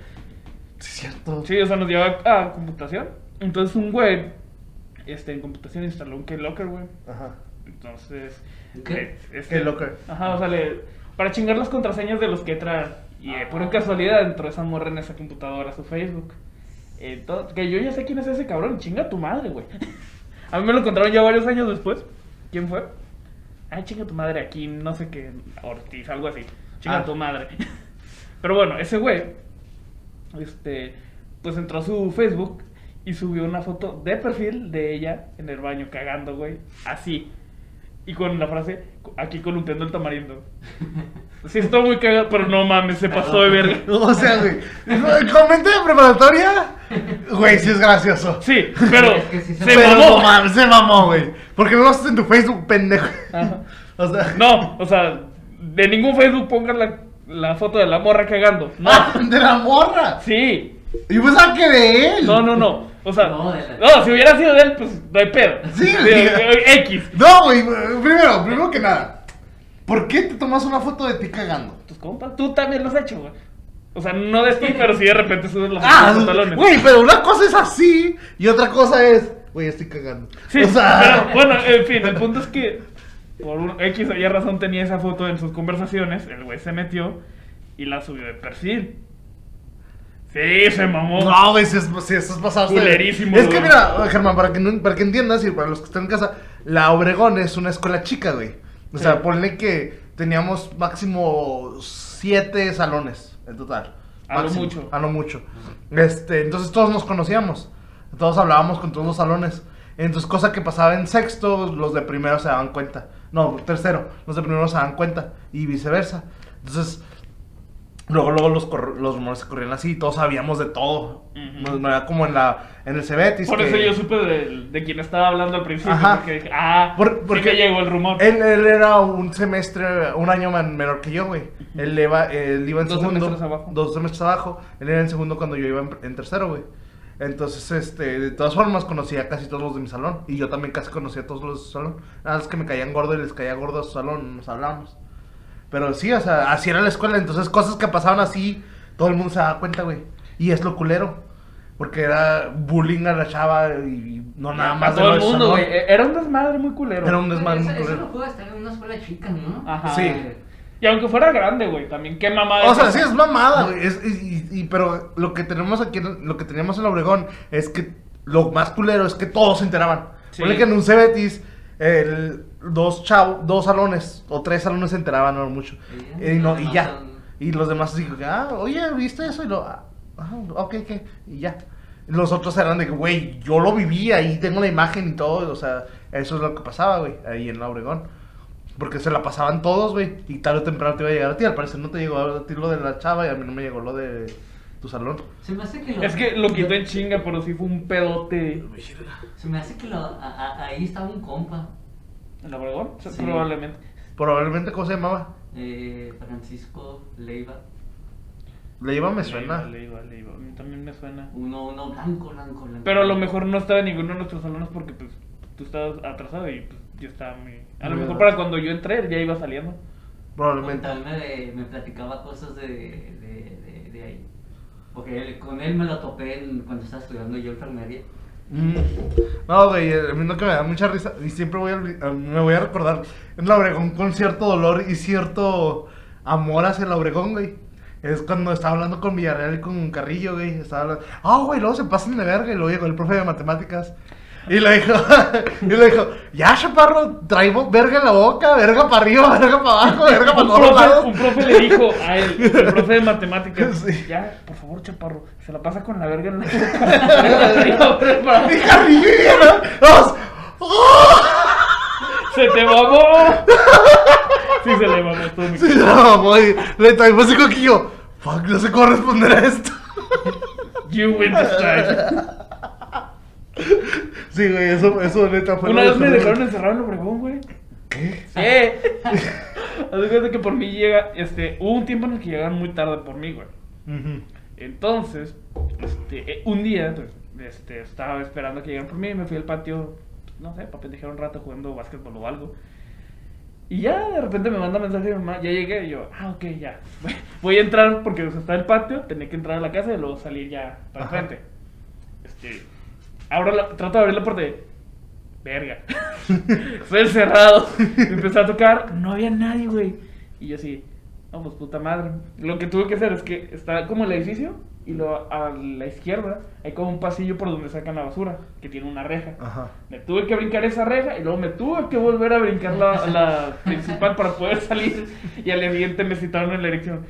Sí, es cierto. Sí, o sea, nos llevaba a computación. Entonces un güey, este, en computación instaló un Keylogger, güey. Ajá. Entonces, ¿Qué? este- Keylogger. Ajá, o sea, le- para chingar las contraseñas de los que entran. Y eh, por casualidad entró esa morra en esa computadora, su Facebook. Entonces, que yo ya sé quién es ese cabrón, chinga tu madre, güey. A mí me lo contaron ya varios años después. ¿Quién fue? Ay, chinga tu madre aquí, no sé qué, Ortiz, algo así. Chinga Ah. tu madre. Pero bueno, ese güey, este, pues entró a su Facebook y subió una foto de perfil de ella en el baño cagando, güey. Así. Y con la frase, aquí columpiando el tamarindo. Sí, estoy muy cagado, pero no mames, se pasó de verga. O sea, güey. ¿Comenta de preparatoria? Güey, sí es gracioso. Sí, pero Es que sí se se Pero mamó. no mames, se mamó, güey. Porque no lo haces en tu Facebook, pendejo. Ajá. O sea. No, o sea, de ningún Facebook pongan la, la foto de la morra cagando. No. Ah, de la morra. Sí. Yo pensaba que de él. No, no, no. O sea, No, no, de la- si hubiera sido de él, pues no hay pedo. Sí, De- sí. de- X. No, güey. Primero, primero que nada. ¿Por qué te tomas una foto de ti cagando? Tus compas, tú también lo has hecho, güey. O sea, no de ti, pero sí de repente subes las Ah, los pantalones. güey, pero una cosa es así y otra cosa es, güey, estoy cagando. Sí, o sea, pero bueno, en fin, el punto es que por un X o Y razón tenía esa foto en sus conversaciones, el güey se metió y la subió de perfil. Sí, se mamó. No, güey, si es, si es. Culerísimo, Es que güey. mira, Germán, para que, no- para que entiendas y para los que están en casa, la Obregón es una escuela chica, güey. O sea, Sí. ponle que teníamos máximo siete salones en total. A lo Máximo, mucho. A lo mucho. Este, entonces todos nos conocíamos. Todos hablábamos con todos los salones. Entonces, cosa que pasaba en sexto, los de primero se daban cuenta. No, tercero, los de primero se daban cuenta. Y viceversa. Entonces, luego, luego los, los rumores se corrían así y todos sabíamos de todo. Ujú. no, no era como en la en el Cebetis. Por que- eso yo supe de, de quién estaba hablando al principio. Ajá. Porque dije, ah, Por- porque llegó el rumor. Él, él era un semestre, un año menor que yo, güey. Él iba, él iba en Dos segundo. semestres abajo. Dos semestres abajo. Él era en segundo cuando yo iba en, en tercero, güey. Entonces, este, de todas formas, conocía casi todos los de mi salón. Y yo también casi conocía a todos los de su salón. Nada más que me caían gordo y les caía gordo a su salón, nos hablábamos. Pero sí, o sea, así era la escuela. Entonces, cosas que pasaban así, todo el mundo se daba cuenta, güey. Y es lo culero. Porque era bullying a la chava y no nada más todo lo el mundo, güey. E- Era un desmadre muy culero. Era un desmadre Eso, muy eso culero. no puede estar en una escuela chica, ¿no? Ajá. Sí. Y aunque fuera grande, güey, también qué mamada. O sea, sí es mamada, güey. es- y, y- y- pero lo que tenemos aquí, en- lo que teníamos en Obregón es que lo más culero es que todos se enteraban. Sí. Ponle que en un Cebetis, el, dos chavos, dos salones o tres salones se enteraban, no mucho. Y ya, Y, no, los y demás ya. son- Y los demás así, ah, oye, ¿viste eso? Y lo, ah, ah, ok, ¿qué? Y ya. Los otros eran de que, güey, yo lo viví, ahí tengo la imagen y todo. O sea, eso es lo que pasaba, güey, ahí en la Obregón. Porque se la pasaban todos, güey. Y tarde o temprano te iba a llegar a ti. Al parecer no te llegó a ti lo de la chava y a mí no me llegó lo de tu salón. Se me hace que lo. Es que lo quitó en chinga, pero sí fue un pedote. Se me hace que lo, a- a- ahí estaba un compa. ¿En Obregón? Sí. Probablemente. Probablemente, ¿cómo se llamaba? Eh, Francisco Leiva. Le iba me suena. iba, le iba, le iba. A mí también me suena. Uno, uno blanco, blanco, blanco. Pero a lo mejor no estaba en ninguno de nuestros salones porque pues tú estabas atrasado y pues yo estaba muy... A lo Muy mejor para cuando yo entré ya iba saliendo. Probablemente. Tal me, me platicaba cosas de, de, de, de ahí. Porque él- con él me lo topé en- cuando estaba estudiando yo enfermería. Mm. No, güey, a mí que me da mucha risa y siempre voy a, me voy a recordar en la Obregón con cierto dolor y cierto amor hacia la Obregón, güey. Es cuando estaba hablando con Villarreal y con Carrillo, güey. Estaba hablando, ah, güey, luego se pasan de verga y luego llegó el profe de matemáticas. Y le dijo, y le dijo, ya, chaparro, traigo verga en la boca, verga para arriba, verga para abajo, verga para todos lados. un profe le dijo a él, el profe de matemáticas, Sí. ya, por favor, chaparro, se la pasa con la verga en la boca. Y y Villarreal, todos, ¡oh! Se te mamó. Sí, se le mamó todo mi Sí, güey. Le traigo así como que yo, fuck, no sé cómo responder a esto. You win this time. Sí, güey, eso, eso neta fue Una vez me dejaron encerrado en Obregón, güey. ¿Qué? Sí. Haz de cuenta que por mí llega, este, hubo un tiempo en el que llegaban muy tarde por mí, güey. Entonces, este, eh, un día, pues, este, estaba esperando que llegaran por mí y me fui al patio, no sé, para pendejear un rato jugando básquetbol o algo. Y ya de repente me manda mensaje mi mamá, ya llegué, y yo, ah, ok, ya. Voy a entrar porque o sea, está el patio, tenía que entrar a la casa y luego salir ya para enfrente. Este, abro la, trato de abrir la puerta y, verga. Estoy encerrado. Empecé a tocar, no había nadie, güey. Y yo así, no, pues puta madre. Lo que tuve que hacer es que está como el edificio, Y luego a la izquierda hay como un pasillo por donde sacan la basura, que tiene una reja. Ajá. Me tuve que brincar esa reja y luego me tuve que volver a brincar la, la principal para poder salir. Y al siguiente me citaron en la dirección.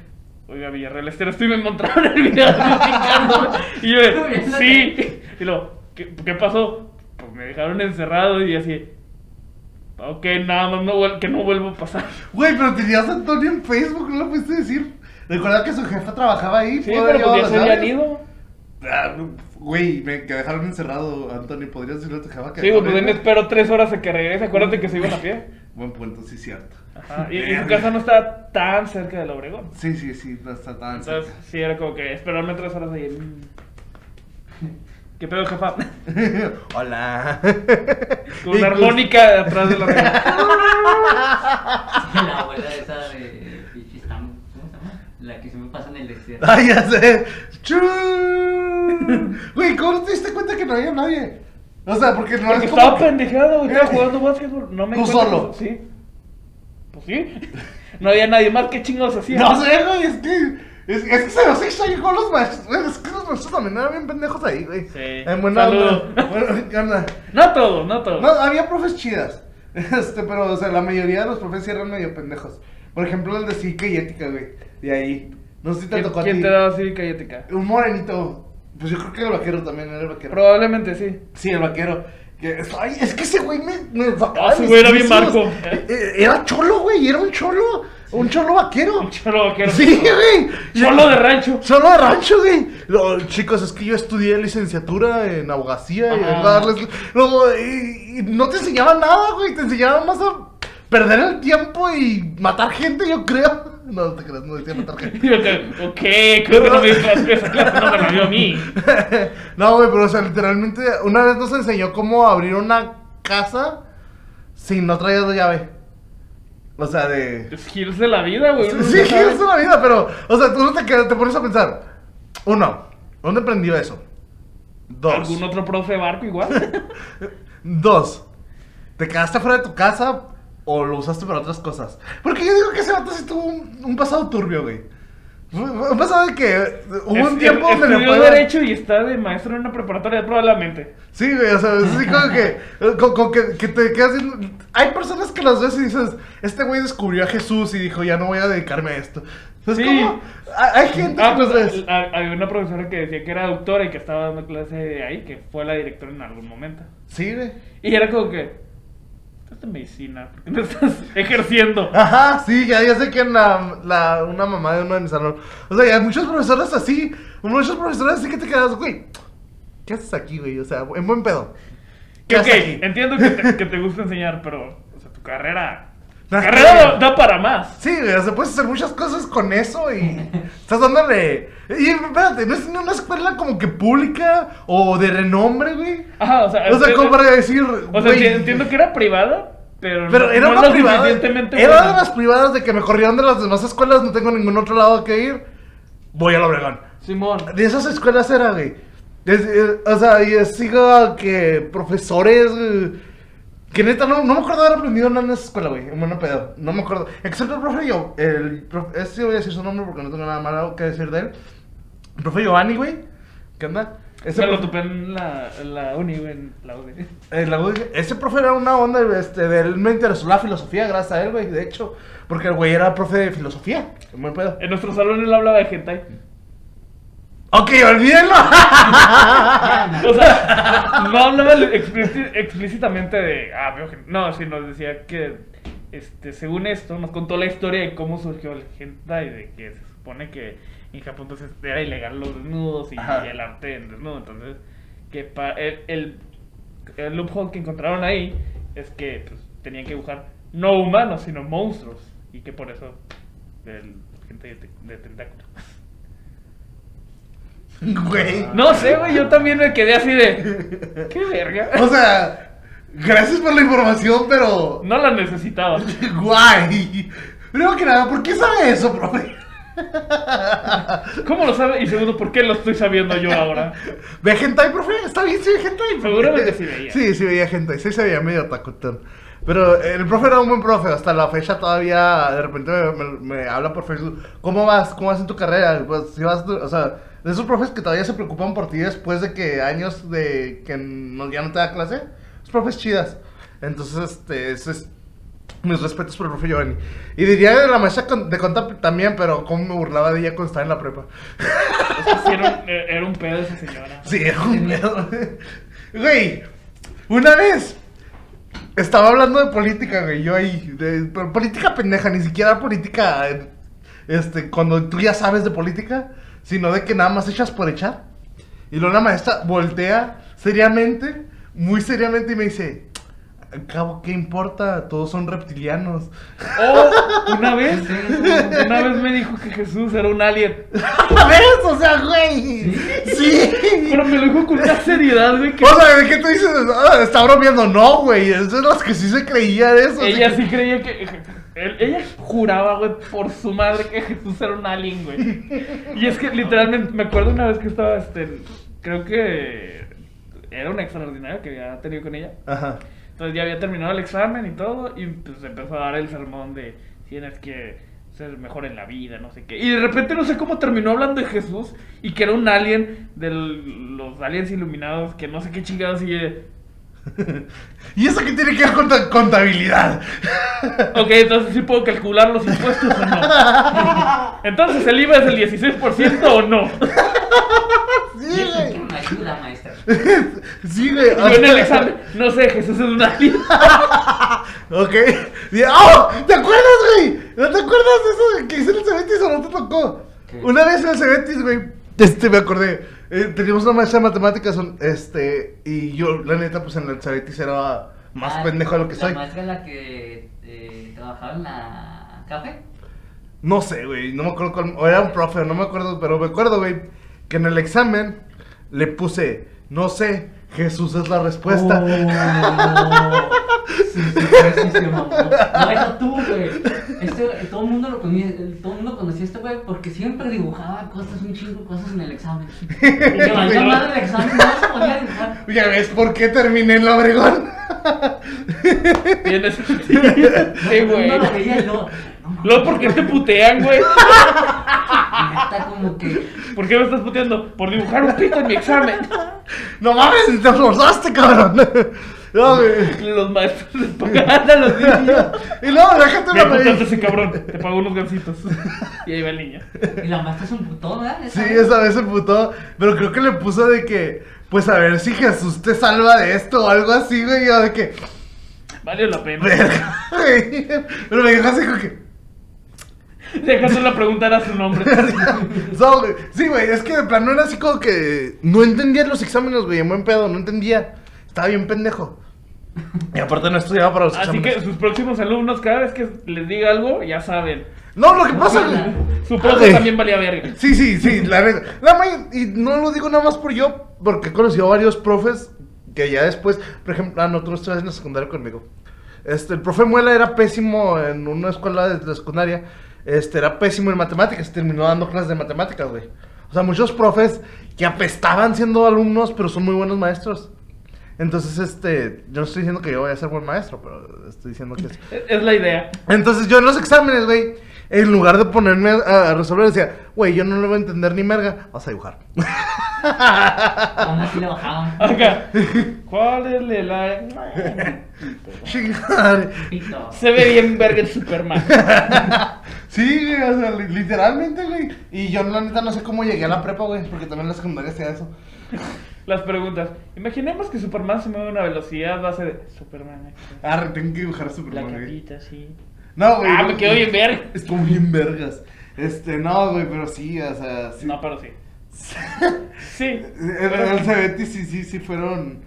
Oiga, Villarreal Estero, estoy me encontraron en el video de brincando. Y yo, de, sí. Y luego, ¿qué, ¿qué pasó? Pues me dejaron encerrado y así. Ok, nada más no que no vuelvo a pasar. Güey, pero tenías a Antonio en Facebook, no lo pudiste decir. Recuerda que su jefa trabajaba ahí. Sí, pero pues ya se habían ido. Ah, Güey, me que dejaron encerrado, Antonio. ¿Podrías decirle a tu jefa que Sí, pues me espero tres horas a que regrese. Acuérdate que se iban a pie. Buen punto, sí, cierto. Ajá. Y, y su casa no está tan cerca del Obregón. Sí, sí, sí, no está tan Entonces, cerca. sí, era como que esperarme tres horas ahí. ¿Qué pedo, jefa? Hola. Con una armónica atrás de la reja. La abuela esa de Pichistán, ¿cómo se llama? La que se me pasa en el desierto. Ay, ya sé. Chun. Güey, ¿cómo te diste cuenta que no había nadie? O sea, porque no Porque es estaba que- pendejado, güey. Estaba jugando básquetbol. No me ¿Tú encuentro- solo? Sí. Pues sí. No había nadie más. ¿Qué chingados hacía? No sé, güey, es que. Es, es que se nos extrañó con los maestros. Es que los maestros también eran bien pendejos ahí, güey. Sí. En buena Saludo. onda. Bueno, ¿qué onda? No todos, no todos. No, había profes chidas. Este, pero, o sea, la mayoría de los profes eran medio pendejos. Por ejemplo, el de cívica y ética, güey. De ahí. No sé si te ¿Quién, tocó a quién ti. te daba cívica y ética? Un morenito. Pues yo creo que el vaquero también era el vaquero. Probablemente sí. Sí, el vaquero. Que- Ay, es que ese güey me, me sacaba Ah, ese güey era bien marco. Eh, eh, Era cholo, güey, era un cholo. Un cholo vaquero. Un cholo vaquero. Sí, güey. Cholo de rancho. Cholo de rancho, güey. No, chicos, es que yo estudié licenciatura en abogacía y a darles. No, y, y no te enseñaban nada, güey. Te enseñaban más a perder el tiempo y matar gente, yo creo. No, no te creas, no decía matar gente. Ok, creo que no me clase, esa clase no me la dio a mí. no, güey, pero o sea, literalmente, una vez nos enseñó cómo abrir una casa sin no traer la llave. O sea, de. Es giros de la vida, güey. Sí, es una vida, pero, o sea, tú no te, pones a pensar. Uno, ¿dónde aprendió eso? Dos. ¿Algún otro profe de barco igual? Dos, ¿te quedaste fuera de tu casa o lo usaste para otras cosas? Porque yo digo que ese vato sí tuvo un, un pasado turbio, güey. Fue Un pasado de que hubo un Es- tiempo donde le fue- Derecho y está de maestro en una preparatoria, probablemente. Sí, güey, o sea, es así como que, como, como que, que te quedas viendo- Hay personas que las ves y dices, este güey descubrió a Jesús y dijo, ya no voy a dedicarme a esto. Es Sí. como, hay hay gente Ah, que los pues, ves. había una profesora que decía que era doctora y que estaba dando clase ahí, que fue la directora en algún momento. Sí, güey. Y era como que, estás de medicina, ¿por qué no estás ejerciendo? Ajá, sí, ya, ya sé que la, la, una mamá de uno de mis salón. O sea, hay muchos profesores así, muchos profesores así que te quedas, güey, ¿qué haces aquí, güey? O sea, en buen pedo. ¿Qué Que, ok, entiendo que te, que te gusta enseñar, pero, o sea, tu carrera... Carrera da, para más. Sí, o sea, puedes hacer muchas cosas con eso y estás dándole... Y espérate, no es una escuela como que pública o de renombre, güey. Ajá, o sea... O sea, como para decir, O sea, güey, entiendo que era privada, pero, Pero no, era no una lo privada. suficientemente Era buena. de las privadas de que me corrieron de las demás escuelas, no tengo ningún otro lado que ir. Voy al Obregón. Simón. De esas escuelas era, güey. Es- o sea, y sigo que profesores. Que neta, no, no me acuerdo de haber aprendido nada en esa escuela, güey. En buena pedo. No me acuerdo. Excepto el profe yo. El profe, este voy a decir su nombre porque no tengo nada malo que decir de él. El profe Giovanni, güey. ¿Qué onda? Se lo topé en la, uni, güey, en la uni. la ese profe era una onda, este, de él me interesó la filosofía gracias a él, güey, de hecho, porque el güey era profe de filosofía, en buen pedo. En nuestro salón él hablaba de hentai. Ok, olvídenlo. O sea, no hablaba explíci- explícitamente de, ah, veo. No, sino decía que, este, según esto, nos contó la historia de cómo surgió el hentai, de que se supone que en Japón entonces era ilegal los desnudos y el arte en desnudo. Entonces, que pa- el, el, el loophole que encontraron ahí es que pues, tenían que dibujar no humanos, sino monstruos. Y que por eso el hentai de, de tentáculos. Güey. No sé, güey, yo también me quedé así de. ¿Qué verga? O sea, gracias por la información, pero. No la necesitaba. Guay. Primero que nada, ¿por qué sabe eso, profe? ¿Cómo lo sabe? Y segundo, ¿por qué lo estoy sabiendo yo ahora? ¿Ve hentai, profe? ¿Está bien si ve hentai? Seguramente sí veía. Sí, sí veía hentai. Sí se veía medio tacotón. Pero el profe era un buen profe. Hasta la fecha todavía de repente me, me- me habla por Facebook. ¿Cómo vas? ¿Cómo vas en tu carrera? Pues si vas... O sea, de esos profes que todavía se preocupan por ti después de que años de que no, ya no te da clase. Los profes chidas. Entonces, este, ese es mis respetos por el profe Giovanni. Y diría de la maestra con- de conta también, pero cómo me burlaba de ella cuando estaba en la prepa. Es que sí era, un, era un pedo esa señora. Sí, era un miedo. Güey, una vez estaba hablando de política, güey. Yo ahí, de, pero política pendeja, ni siquiera política, eh, este, cuando tú ya sabes de política, sino de que nada más echas por echar. Y luego la maestra voltea seriamente, muy seriamente, y me dice: Al cabo, ¿qué importa? Todos son reptilianos. Oh, una vez, una vez me dijo que Jesús era un alien. ¿Ves? O sea, güey. Sí. Pero me lo dijo con una seriedad, güey, que O sea, ¿de qué tú dices? Ah, está bromeando. No, güey. Es de los que sí se creía eso. así ella que- sí creía que. Él- ella juraba, güey, por su madre que Jesús era un alien, güey. Y es que literalmente, me acuerdo una vez que estaba, este. Creo que. Era un extraordinario que había tenido con ella. Ajá. Entonces ya había terminado el examen y todo, y pues empezó a dar el sermón de tienes que ser mejor en la vida, no sé qué. Y de repente no sé cómo terminó hablando de Jesús y que era un alien de los aliens iluminados, que no sé qué chingados y... ¿Y eso qué tiene que ver con ta- contabilidad? Ok, entonces sí puedo calcular los impuestos o no. Entonces el IVA es el 16% o no. Sí, güey. una ayuda, maestra. Sí, güey. Yo en el examen, no sé, Jesús es un alien. Ok. ¡Oh! ¿Te acuerdas, güey? ¿No te acuerdas de eso que hice en el Cebetis o no te tocó? ¿Qué? Una vez en el Cebetis, güey. Este, me acordé. Eh, teníamos una maestra de matemáticas, este, y yo, la neta, pues en el Cebetis era más Ah, pendejo de lo que la soy. maestra la que eh, trabajaba en la café. No sé, güey, no me acuerdo cuál, o era un profe, no me acuerdo, pero me acuerdo, güey, que en el examen le puse, no sé, Jesús es la respuesta. Oh. Sí, sí, sí, sí, se mamó. No, eso tú, güey. Este, todo el mundo lo conocía, todo el mundo conocía a este güey porque siempre dibujaba cosas, un chingo cosas en el examen. Y le valía madre el examen, no se ponía a dibujar. Ya ves por qué terminé en la Obregón. Tienes sentido. Sí, güey. Uno lo veía y luego, no ¿por qué te putean, güey? Neta, como que. ¿Por qué me estás puteando? Por dibujar un pito en mi examen. No mames, te esforzaste, cabrón. No. Los maestros les pagan a los niños. Y luego, déjate Me una apuntaste ese cabrón, te pagó unos gancitos. Y ahí va el niño. Y la maestra es un putón, ¿verdad? Sí, esa vez se putó, pero creo que le puso de que, pues a ver si Jesús te salva de esto o algo así, güey. Yo de que, Valió la pena. Pero me dijo así como que, Dejándole preguntar a su nombre. So, sí, güey, es que de plano era así como que no entendía los exámenes, güey, en buen pedo, no entendía. Estaba bien pendejo. Y aparte no estudiaba para los Así exámenes. que sus próximos alumnos, cada vez que les diga algo, ya saben. No, lo que pasa. Su profe también valía verga. Sí, sí, sí, la neta. La may- y no lo digo nada más por yo, porque he conocido a varios profes que ya después, por ejemplo, ah, no, tú no en la secundaria conmigo. Este, el profe Muela era pésimo en una escuela de la secundaria, este, era pésimo en matemáticas, terminó dando clases de matemáticas, güey. O sea, muchos profes que apestaban siendo alumnos, pero son muy buenos maestros. Entonces, este, yo no estoy diciendo que yo vaya a ser buen maestro, pero estoy diciendo que. Es es la idea. Entonces yo en los exámenes, güey, en lugar de ponerme a, a resolver, decía, güey, yo no le voy a entender ni merga, vas a dibujar. Aún así le bajaban. Acá. ¿Cuál es el la... Se ve bien verga el Superman. sí, güey, o sea, li- literalmente, güey. Y yo la neta no sé cómo llegué a la prepa, güey, porque también en la secundaria hacía eso. Las preguntas. Imaginemos que Superman se mueve a una velocidad base de Superman. eh. Ah, tengo que dibujar a La Superman, güey. capita, sí. No, güey. Ah, no, me quedo bien verga. Es como bien vergas. Este, no, güey, pero sí, o sea, sí. No, pero sí. Sí. En el Cebetis sí, sí, sí fueron.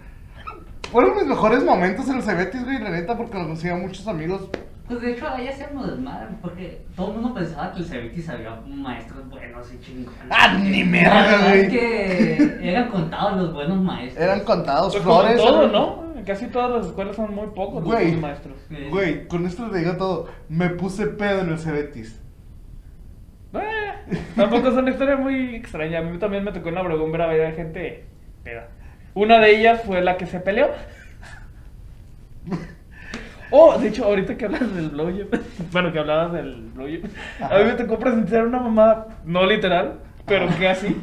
Fueron mis mejores momentos en el Cebetis, güey, la neta, porque conocí a muchos amigos. Pues de hecho, ahí hacíamos desmadre, porque todo el mundo pensaba que el Cebetis había maestros buenos y chingones. Ah, ni verdad güey. es que eran contados los buenos maestros. Eran contados Pues como flores. todo, eran- ¿no? Casi todas las escuelas son muy pocos los Güey. buenos maestros. Güey, con esto te digo todo. Me puse pedo en el Cebetis. Eh, tampoco es una historia muy extraña. A mí también me tocó en la Obregón ver a ver a gente peda. Una de ellas fue la que se peleó. Oh, de hecho, ahorita que hablas del blowjob, bueno, que hablabas del blowjob, a mí me tocó presenciar una mamada, no literal, pero que así.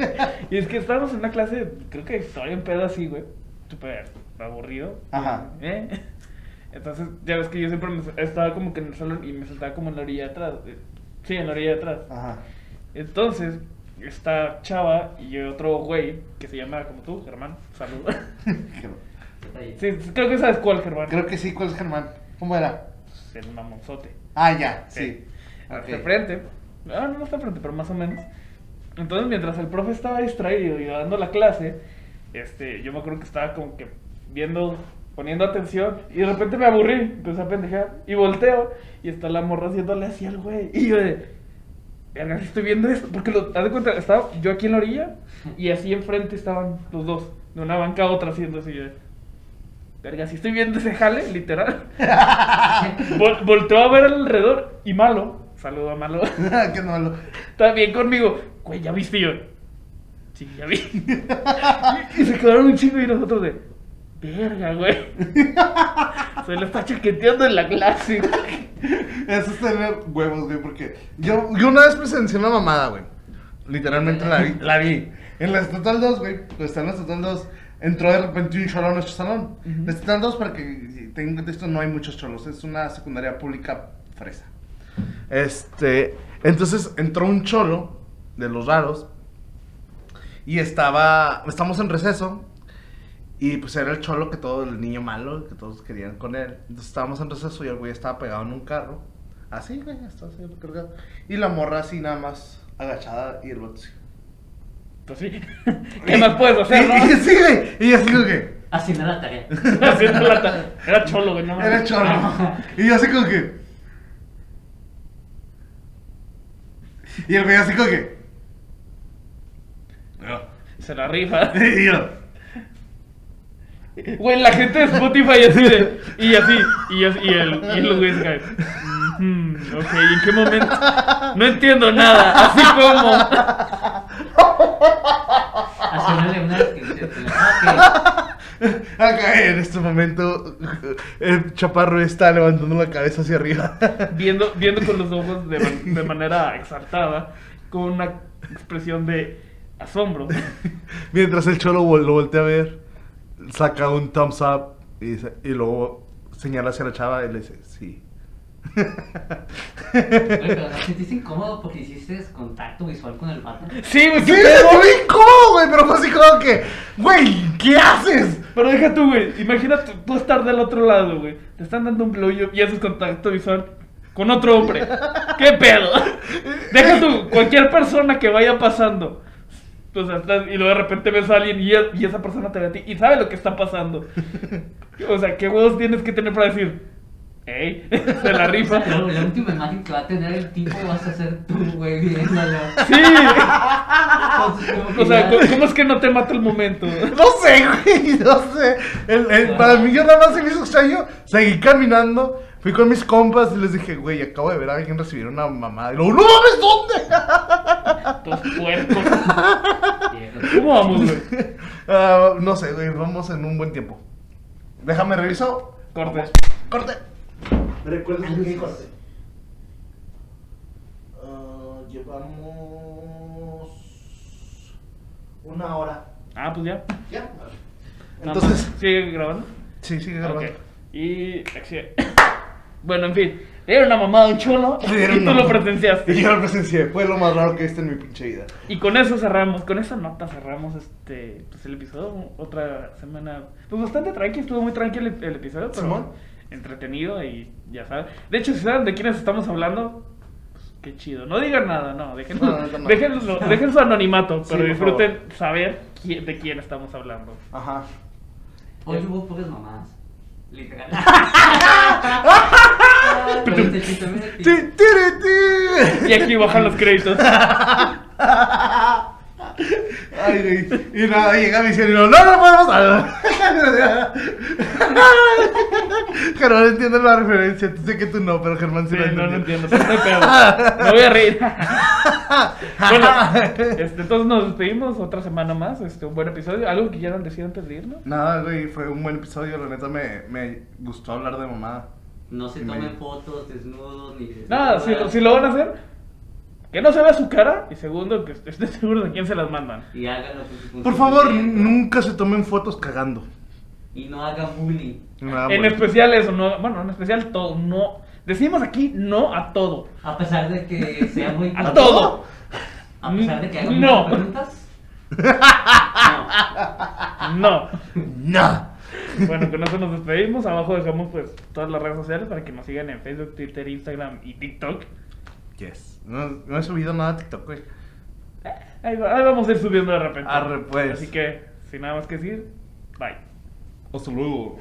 y es que estábamos en una clase, creo que historia en pedo así, güey. Súper aburrido. Ajá. ¿Eh? Entonces, ya ves que yo siempre me, estaba como que en el salón y me sentaba como en la orilla de atrás. eh, Sí, en la orilla de atrás. Ajá. Entonces, esta chava y otro güey que se llama como tú, Germán. Saludos. sí, creo que sabes cuál, Germán. Creo que sí, ¿cuál es Germán? ¿Cómo era? Pues el mamonzote. Ah, ya, sí. Hasta Ok. frente. Ah, no, no está frente, pero más o menos. Entonces, mientras el profe estaba distraído y dando la clase, este, yo me acuerdo que estaba como que viendo, poniendo atención, y de repente me aburrí, empecé a pendejar, y volteo, y está la morra haciéndole así al güey. Y yo de, verga, si estoy viendo esto, porque lo, haz de cuenta, estaba yo aquí en la orilla, y así enfrente estaban los dos, de una banca a otra haciendo así. yo de, Verga, si estoy viendo ese jale, literal. Vol- volteo a ver alrededor y malo. Saludo a malo. Qué malo. Está bien conmigo. Güey, ¿ya viste yo? Sí, ya vi. y, y se quedaron un chingo y nosotros de. Verga, güey. Se lo está chaqueteando en la clase, güey. Eso es tener huevos, güey, porque yo, yo una vez presencié una mamada, güey. Literalmente la vi. La vi. En la Estatal 2, güey, pues está en la Estatal 2, entró de repente un cholo a nuestro salón. Ujú. La Estatal 2, para que tengan contexto, no hay muchos cholos, es una secundaria pública fresa. Este, entonces entró un cholo de los raros y estaba, estamos en receso y pues era el cholo que todo, el niño malo, que todos querían con él. Entonces estábamos en receso y el güey estaba pegado en un carro. Así, güey, estaba así recargado. Y la morra así nada más agachada y el vato así. Pues sí. ¿Qué más puedes hacer, no? Y, y sí, güey. Y así como que. Haciendo la tarea. Haciendo la ta- Era cholo, güey, no mames. Era cholo. Y yo así como que. Y el güey así como que. No. Se la rifa. Y yo. Güey, la gente de Spotify así de. Y así. Y, así, y, el, y los güeyes caen. "Mhm, ok, ¿y en qué momento? No entiendo nada. Así como. Haciéndole una. Ok. Acá en este momento, el chaparro está levantando la cabeza hacia arriba. Viendo, viendo con los ojos de, man- de manera exaltada. Con una expresión de asombro. Mientras el cholo lo voltea a ver, saca un thumbs up y, dice- y luego señala hacia la chava y le dice, sí. Oye, pero ¿no te sentiste incómodo porque hiciste contacto visual con el vato? Sí, güey, Sí, incómodo, güey, pero fue así como que, güey, ¿qué haces? Pero deja tú, güey. Imagínate tú estar del otro lado, güey. Te están dando un blowjob y haces contacto visual con otro hombre. ¿Qué pedo? Deja tú, cualquier persona que vaya pasando. O sea, estás- y luego de repente ves a alguien y, y esa persona te ve a ti y sabe lo que está pasando. O sea, ¿qué huevos tienes que tener para decir? ¡Ey! Se la rifa. Pero la última imagen que va a tener el tipo vas a ser tú, güey, viéndolo. Sí. O sea, ¿cómo cómo es que no te mata el momento? No sé, güey, no sé. El- el- para mí yo nada más se me hizo extraño. Seguí caminando, fui con mis compas y les dije, güey, acabo de ver a alguien recibir una mamada. Y luego, no mames, ¿dónde? Los puercos. ¿Cómo vamos, güey? Ah, no sé, güey, vamos en un buen tiempo. Déjame reviso. Corte. Corte. ¿Me recuerdas qué qué corte? Ah, llevamos una hora. Ah, pues ya. ¿Ya? Entonces. ¿Sigue grabando? sí, sigue grabando. Ok. Y. Bueno, en fin. Era una mamada un cholo. Y tú una- lo presenciaste. Y yo lo presencié. Fue lo más raro que he visto en mi pinche vida. Y con eso cerramos, con esa nota cerramos este pues el episodio. Otra semana. Pues bastante tranqui, estuvo muy tranquilo el, el episodio, pero entretenido y ya sabes. De hecho, si saben de quiénes estamos hablando, pues qué chido. No digan nada, no, dejen, No, no, no. déjenlo- dejen su anonimato, pero disfruten saber quién- de quién estamos hablando. Ajá. Hoy hubo puras mamás. Literal. Y aquí bajan los créditos. Ay, güey. Y nada, llega mi cielo y no, no, no podemos hablar. Germán entiende la referencia. Sé que tú no, pero Germán sí, Sí, la no lo entiendo, pero no hay pedo. Me voy a reír. bueno, este, entonces nos despedimos otra semana más. Este, un buen episodio. ¿Algo que quieran decir antes de irnos? Nada, güey, fue un buen episodio. La neta me, me gustó hablar de mamada. No se me- tomen fotos desnudos ni. Nada, si lo, si lo van a hacer, que no se vea su cara. Y segundo, que esté seguro de quién se las mandan. Y hagan lo que se Por favor, nunca se tomen fotos cagando. Y no hagan bullying. Ah, en bueno. especial eso, no, bueno, en especial todo, no. Decimos aquí no a todo. A pesar de que sea muy... ¿A todo? A pesar de que hagan No. preguntas. No. No. No. Bueno, con eso nos despedimos. Abajo dejamos pues todas las redes sociales para que nos sigan en Facebook, Twitter, Instagram y TikTok. Yes. No, no he subido nada a TikTok, güey. Ahí, va- ahí vamos a ir subiendo de repente. Arre, pues. Así que, sin nada más que decir, bye. Hasta luego.